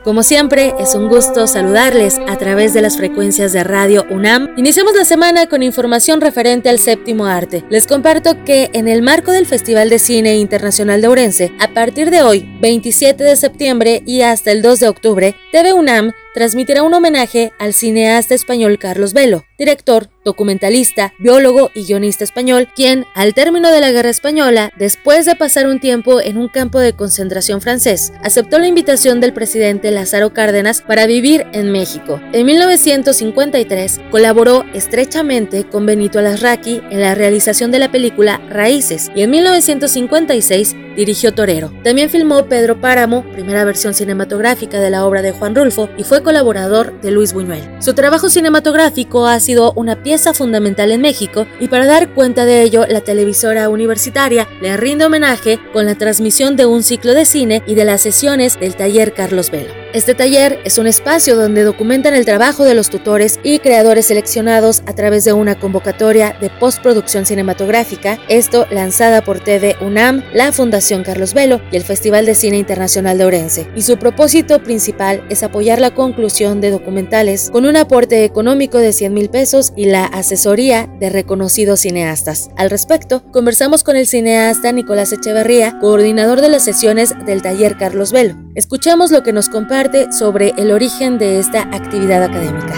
Como siempre, es un gusto saludarles a través de las frecuencias de Radio UNAM. Iniciamos la semana con información referente al séptimo arte. Les comparto que en el marco del Festival de Cine Internacional de Ourense, a partir de hoy, 27 de septiembre y hasta el 2 de octubre, TV UNAM transmitirá un homenaje al cineasta español Carlos Velo, director, documentalista, biólogo y guionista español, quien, al término de la Guerra Española, después de pasar un tiempo en un campo de concentración francés, aceptó la invitación del presidente Lázaro Cárdenas para vivir en México. En 1953 colaboró estrechamente con Benito Alasraqui en la realización de la película Raíces y en 1956 dirigió Torero. También filmó Pedro Páramo, primera versión cinematográfica de la obra de Juan Rulfo, y fue colaborador de Luis Buñuel. Su trabajo cinematográfico ha sido una pieza fundamental en México y para dar cuenta de ello, la televisora universitaria le rinde homenaje con la transmisión de un ciclo de cine y de las sesiones del taller Carlos Velo. Este taller es un espacio donde documentan el trabajo de los tutores y creadores seleccionados a través de una convocatoria de postproducción cinematográfica, esto lanzada por TV UNAM, la Fundación Carlos Velo y el Festival de Cine Internacional de Orense. Y su propósito principal es apoyar la conclusión de documentales con un aporte económico de 100 mil pesos y la asesoría de reconocidos cineastas. Al respecto, conversamos con el cineasta Nicolás Echeverría, coordinador de las sesiones del taller Carlos Velo. Escuchamos lo que nos comparte sobre el origen de esta actividad académica.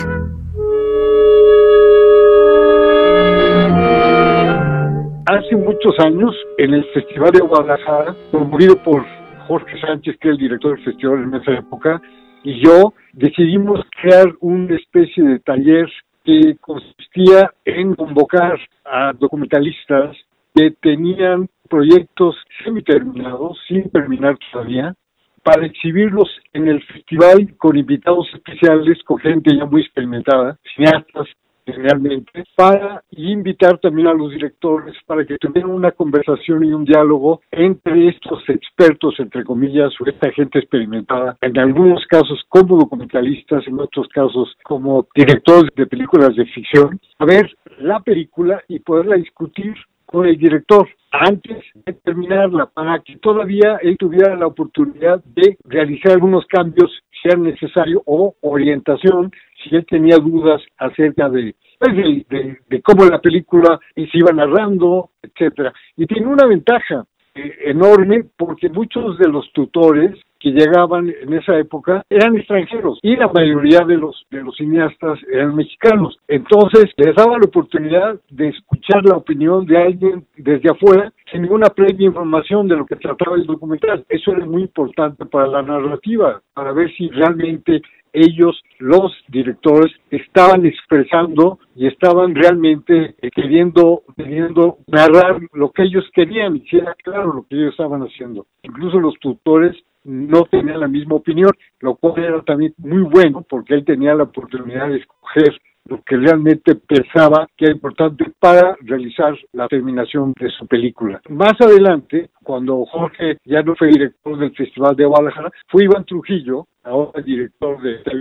Hace muchos años, en el Festival de Guadalajara, promovido por Jorge Sánchez, que es el director del festival en esa época, y yo decidimos crear una especie de taller que consistía en convocar a documentalistas que tenían proyectos semi-terminados, sin terminar todavía, para exhibirlos en el festival con invitados especiales, con gente ya muy experimentada, cineastas generalmente, para invitar también a los directores para que tuvieran una conversación y un diálogo entre estos expertos, entre comillas, o esta gente experimentada, en algunos casos como documentalistas, en otros casos como directores de películas de ficción, a ver la película y poderla discutir con el director antes de terminarla para que todavía él tuviera la oportunidad de realizar algunos cambios si era necesario o orientación si él tenía dudas acerca de, pues, de, cómo la película se iba narrando, etcétera. Y tiene una ventaja eh, enorme porque muchos de los tutores que llegaban en esa época eran extranjeros y la mayoría de los de los cineastas eran mexicanos. Entonces les daba la oportunidad de escuchar la opinión de alguien desde afuera sin ninguna previa información de lo que trataba el documental. Eso era muy importante para la narrativa, para ver si realmente ellos, los directores, estaban expresando y estaban realmente eh, queriendo, queriendo narrar lo que ellos querían y si era claro lo que ellos estaban haciendo. Incluso los tutores no tenían la misma opinión, lo cual era también muy bueno porque él tenía la oportunidad de escoger lo que realmente pensaba que era importante para realizar la terminación de su película. Más adelante, cuando Jorge ya no fue director del Festival de Guadalajara, fue Iván Trujillo, ahora director de TV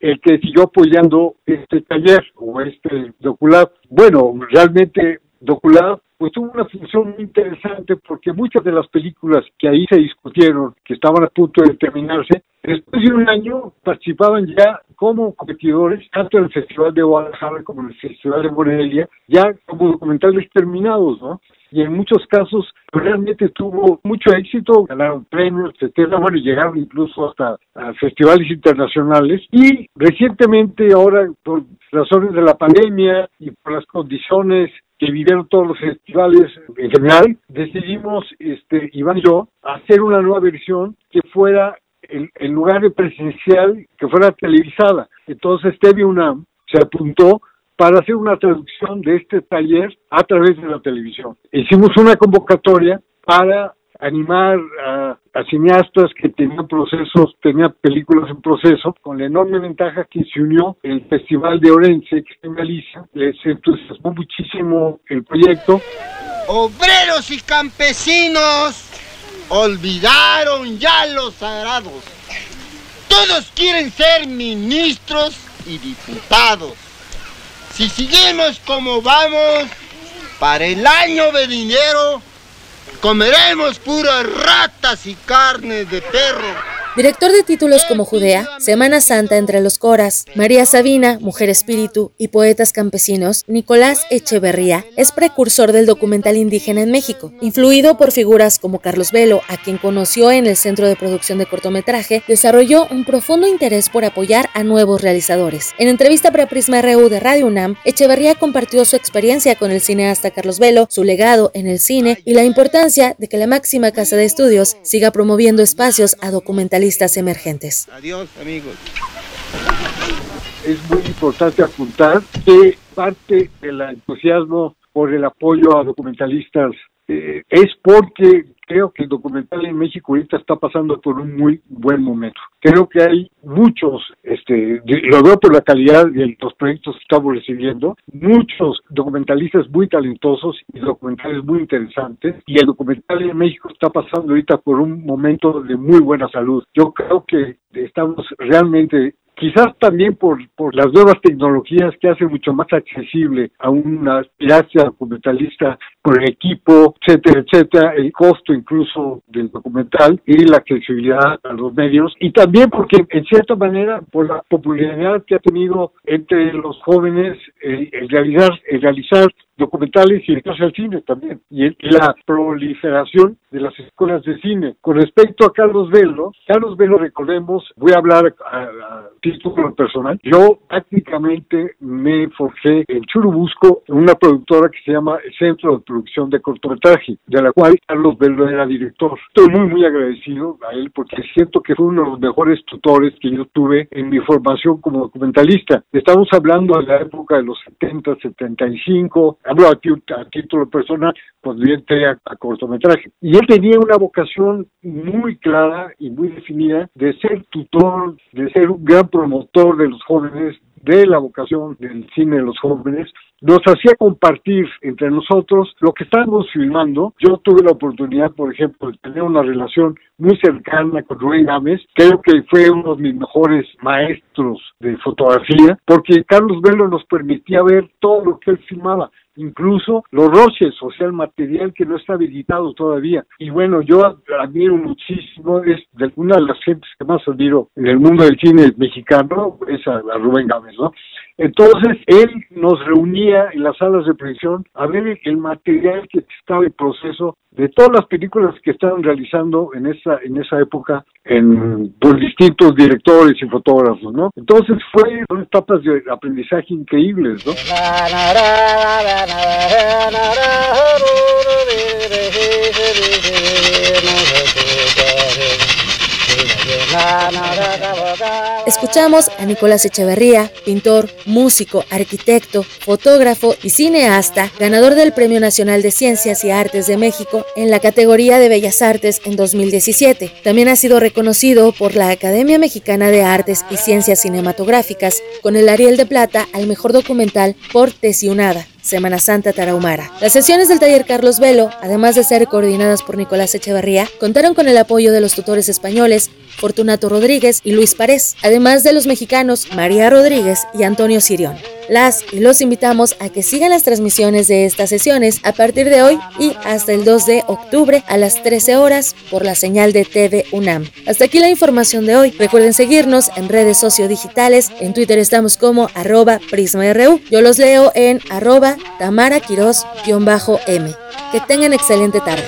el que siguió apoyando este taller o este doculab. Bueno, realmente Doculab pues tuvo una función muy interesante porque muchas de las películas que ahí se discutieron, que estaban a punto de terminarse, después de un año participaban ya como competidores, tanto en el Festival de Guadalajara como en el Festival de Morelia, ya como documentales terminados, ¿no? y en muchos casos realmente tuvo mucho éxito, ganaron premios, etcétera, bueno, llegaron incluso hasta a festivales internacionales y recientemente ahora por razones de la pandemia y por las condiciones que vivieron todos los festivales en general, decidimos, este, Iván y yo, hacer una nueva versión que fuera en, lugar presencial, que fuera televisada. Entonces TV UNAM se apuntó para hacer una traducción de este taller a través de la televisión. Hicimos una convocatoria para animar a, cineastas que tenían procesos, tenían películas en proceso, con la enorme ventaja que se unió el Festival de Orense, que en Galicia, les entusiasmó muchísimo el proyecto. Obreros y campesinos olvidaron ya los sagrados. Todos quieren ser ministros y diputados. Si seguimos como vamos, para el año de dinero, comeremos puras ratas y carnes de perro. Director de títulos como Judea, Semana Santa entre los Coras, María Sabina, Mujer Espíritu y Poetas Campesinos, Nicolás Echeverría es precursor del documental indígena en México. Influido por figuras como Carlos Velo, a quien conoció en el Centro de Producción de Cortometraje, desarrolló un profundo interés por apoyar a nuevos realizadores. En entrevista para Prisma RU de Radio UNAM, Echeverría compartió su experiencia con el cineasta Carlos Velo, su legado en el cine y la importancia de que la máxima casa de estudios siga promoviendo espacios a emergentes. Adiós, amigos. Es muy importante apuntar que parte del entusiasmo por el apoyo a documentalistas eh, es porque creo que el documental en México ahorita está pasando por un muy buen momento. Creo que hay muchos, este, lo veo por la calidad de los proyectos que estamos recibiendo, muchos documentalistas muy talentosos y documentales muy interesantes, y el documental en México está pasando ahorita por un momento de muy buena salud. Yo creo que estamos realmente quizás también por, por las nuevas tecnologías que hacen mucho más accesible a una aspirancia documentalista con el equipo, etcétera, etcétera, el costo incluso del documental y la accesibilidad a los medios. Y también porque en cierta manera por la popularidad que ha tenido entre los jóvenes el, realizar el realizar documentales y entonces al cine también, y, la proliferación de las escuelas de cine. Con respecto a Carlos Velo, Carlos Velo, recordemos, voy a hablar a, título personal, yo prácticamente me forjé en Churubusco, una productora que se llama Centro de Producción de Cortometraje, de la cual Carlos Velo era director. Estoy muy, muy agradecido a él porque siento que fue uno de los mejores tutores que yo tuve en mi formación como documentalista. Estamos hablando de la época de los 70, 75, hablo a, a título personal, cuando yo entré a, cortometraje. Y él tenía una vocación muy clara y muy definida de ser tutor, de ser un gran promotor de los jóvenes, de la vocación del cine de los jóvenes, nos hacía compartir entre nosotros lo que estábamos filmando. Yo tuve la oportunidad, por ejemplo, de tener una relación muy cercana con Rubén Gámez. Creo que fue uno de mis mejores maestros de fotografía, porque Carlos Velo nos permitía ver todo lo que él filmaba incluso los roches, o sea, el material que no está habilitado todavía. Y bueno, yo admiro muchísimo, es de una de las gentes que más admiro en el mundo del cine mexicano, es a, Rubén Gámez, ¿no? Entonces, él nos reunía en las salas de proyección a ver el material que estaba en proceso de todas las películas que estaban realizando en esa en esa época en por distintos directores y fotógrafos, ¿no? Entonces fue son etapas de aprendizaje increíbles, ¿no? Escuchamos a Nicolás Echeverría, pintor, músico, arquitecto, fotógrafo y cineasta, ganador del Premio Nacional de Ciencias y Artes de México en la categoría de Bellas Artes en 2017. También ha sido reconocido por la Academia Mexicana de Artes y Ciencias Cinematográficas con el Ariel de Plata al mejor documental por Tesiunada. Semana Santa Tarahumara. Las sesiones del taller Carlos Velo, además de ser coordinadas por Nicolás Echeverría, contaron con el apoyo de los tutores españoles Fortunato Rodríguez y Luis Párez, además de los mexicanos María Rodríguez y Antonio Sirión. Las y los invitamos a que sigan las transmisiones de estas sesiones a partir de hoy y hasta el 2 de octubre a las 13 horas por la señal de TV UNAM. Hasta aquí la información de hoy. Recuerden seguirnos en redes sociodigitales. En Twitter estamos como arroba prisma.ru. Yo los leo en arroba Tamara m Que tengan excelente tarde.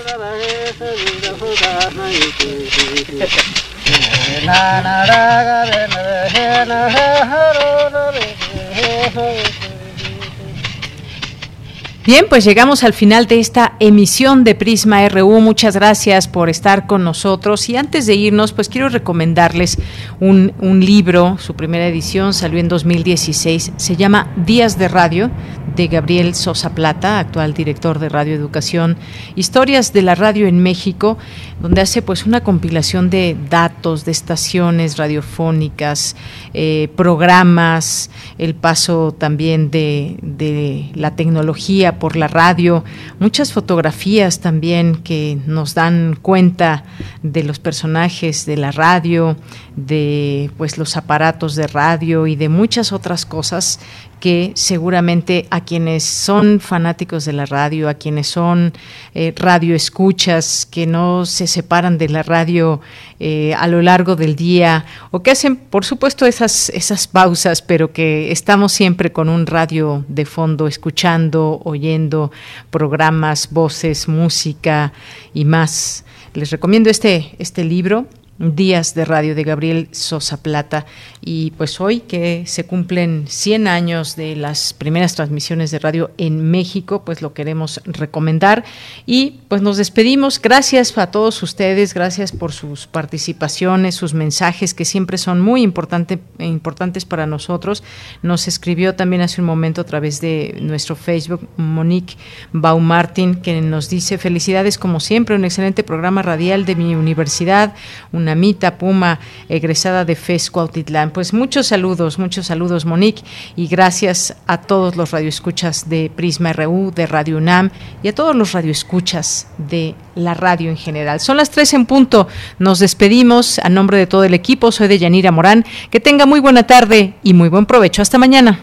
Bien, pues llegamos al final de esta emisión de Prisma RU. Muchas gracias por estar con nosotros. Y antes de irnos, pues quiero recomendarles un, un, libro. Su primera edición salió en 2016. Se llama Días de Radio de Gabriel Sosa Plata, actual director de Radio Educación, Historias de la Radio en México, donde hace pues una compilación de datos, de estaciones radiofónicas, eh, programas, el paso también de, de la tecnología por la radio, muchas fotografías también que nos dan cuenta de los personajes de la radio, de pues los aparatos de radio y de muchas otras cosas que seguramente a quienes son fanáticos de la radio, a quienes son eh, radioescuchas, que no se separan de la radio eh, a lo largo del día, o que hacen, por supuesto, esas, esas pausas, pero que estamos siempre con un radio de fondo, escuchando, oyendo programas, voces, música y más. Les recomiendo este, este libro, Días de Radio de Gabriel Sosa Plata. Y pues hoy que se cumplen 100 años de las primeras transmisiones de radio en México, pues lo queremos recomendar. Y pues nos despedimos. Gracias a todos ustedes, gracias por sus participaciones, sus mensajes que siempre son muy importante, importantes para nosotros. Nos escribió también hace un momento a través de nuestro Facebook Monique Baumartin, que nos dice felicidades como siempre, un excelente programa radial de mi universidad, una Namita Puma, egresada de FES Cuautitlán. Pues muchos saludos, muchos saludos, Monique, y gracias a todos los radioescuchas de Prisma RU, de Radio UNAM y a todos los radioescuchas de la radio en general. Son las tres en punto. Nos despedimos a nombre de todo el equipo. Soy de Yanira Morán. Que tenga muy buena tarde y muy buen provecho. Hasta mañana.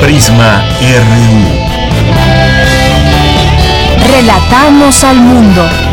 Prisma RU. Relatamos al mundo.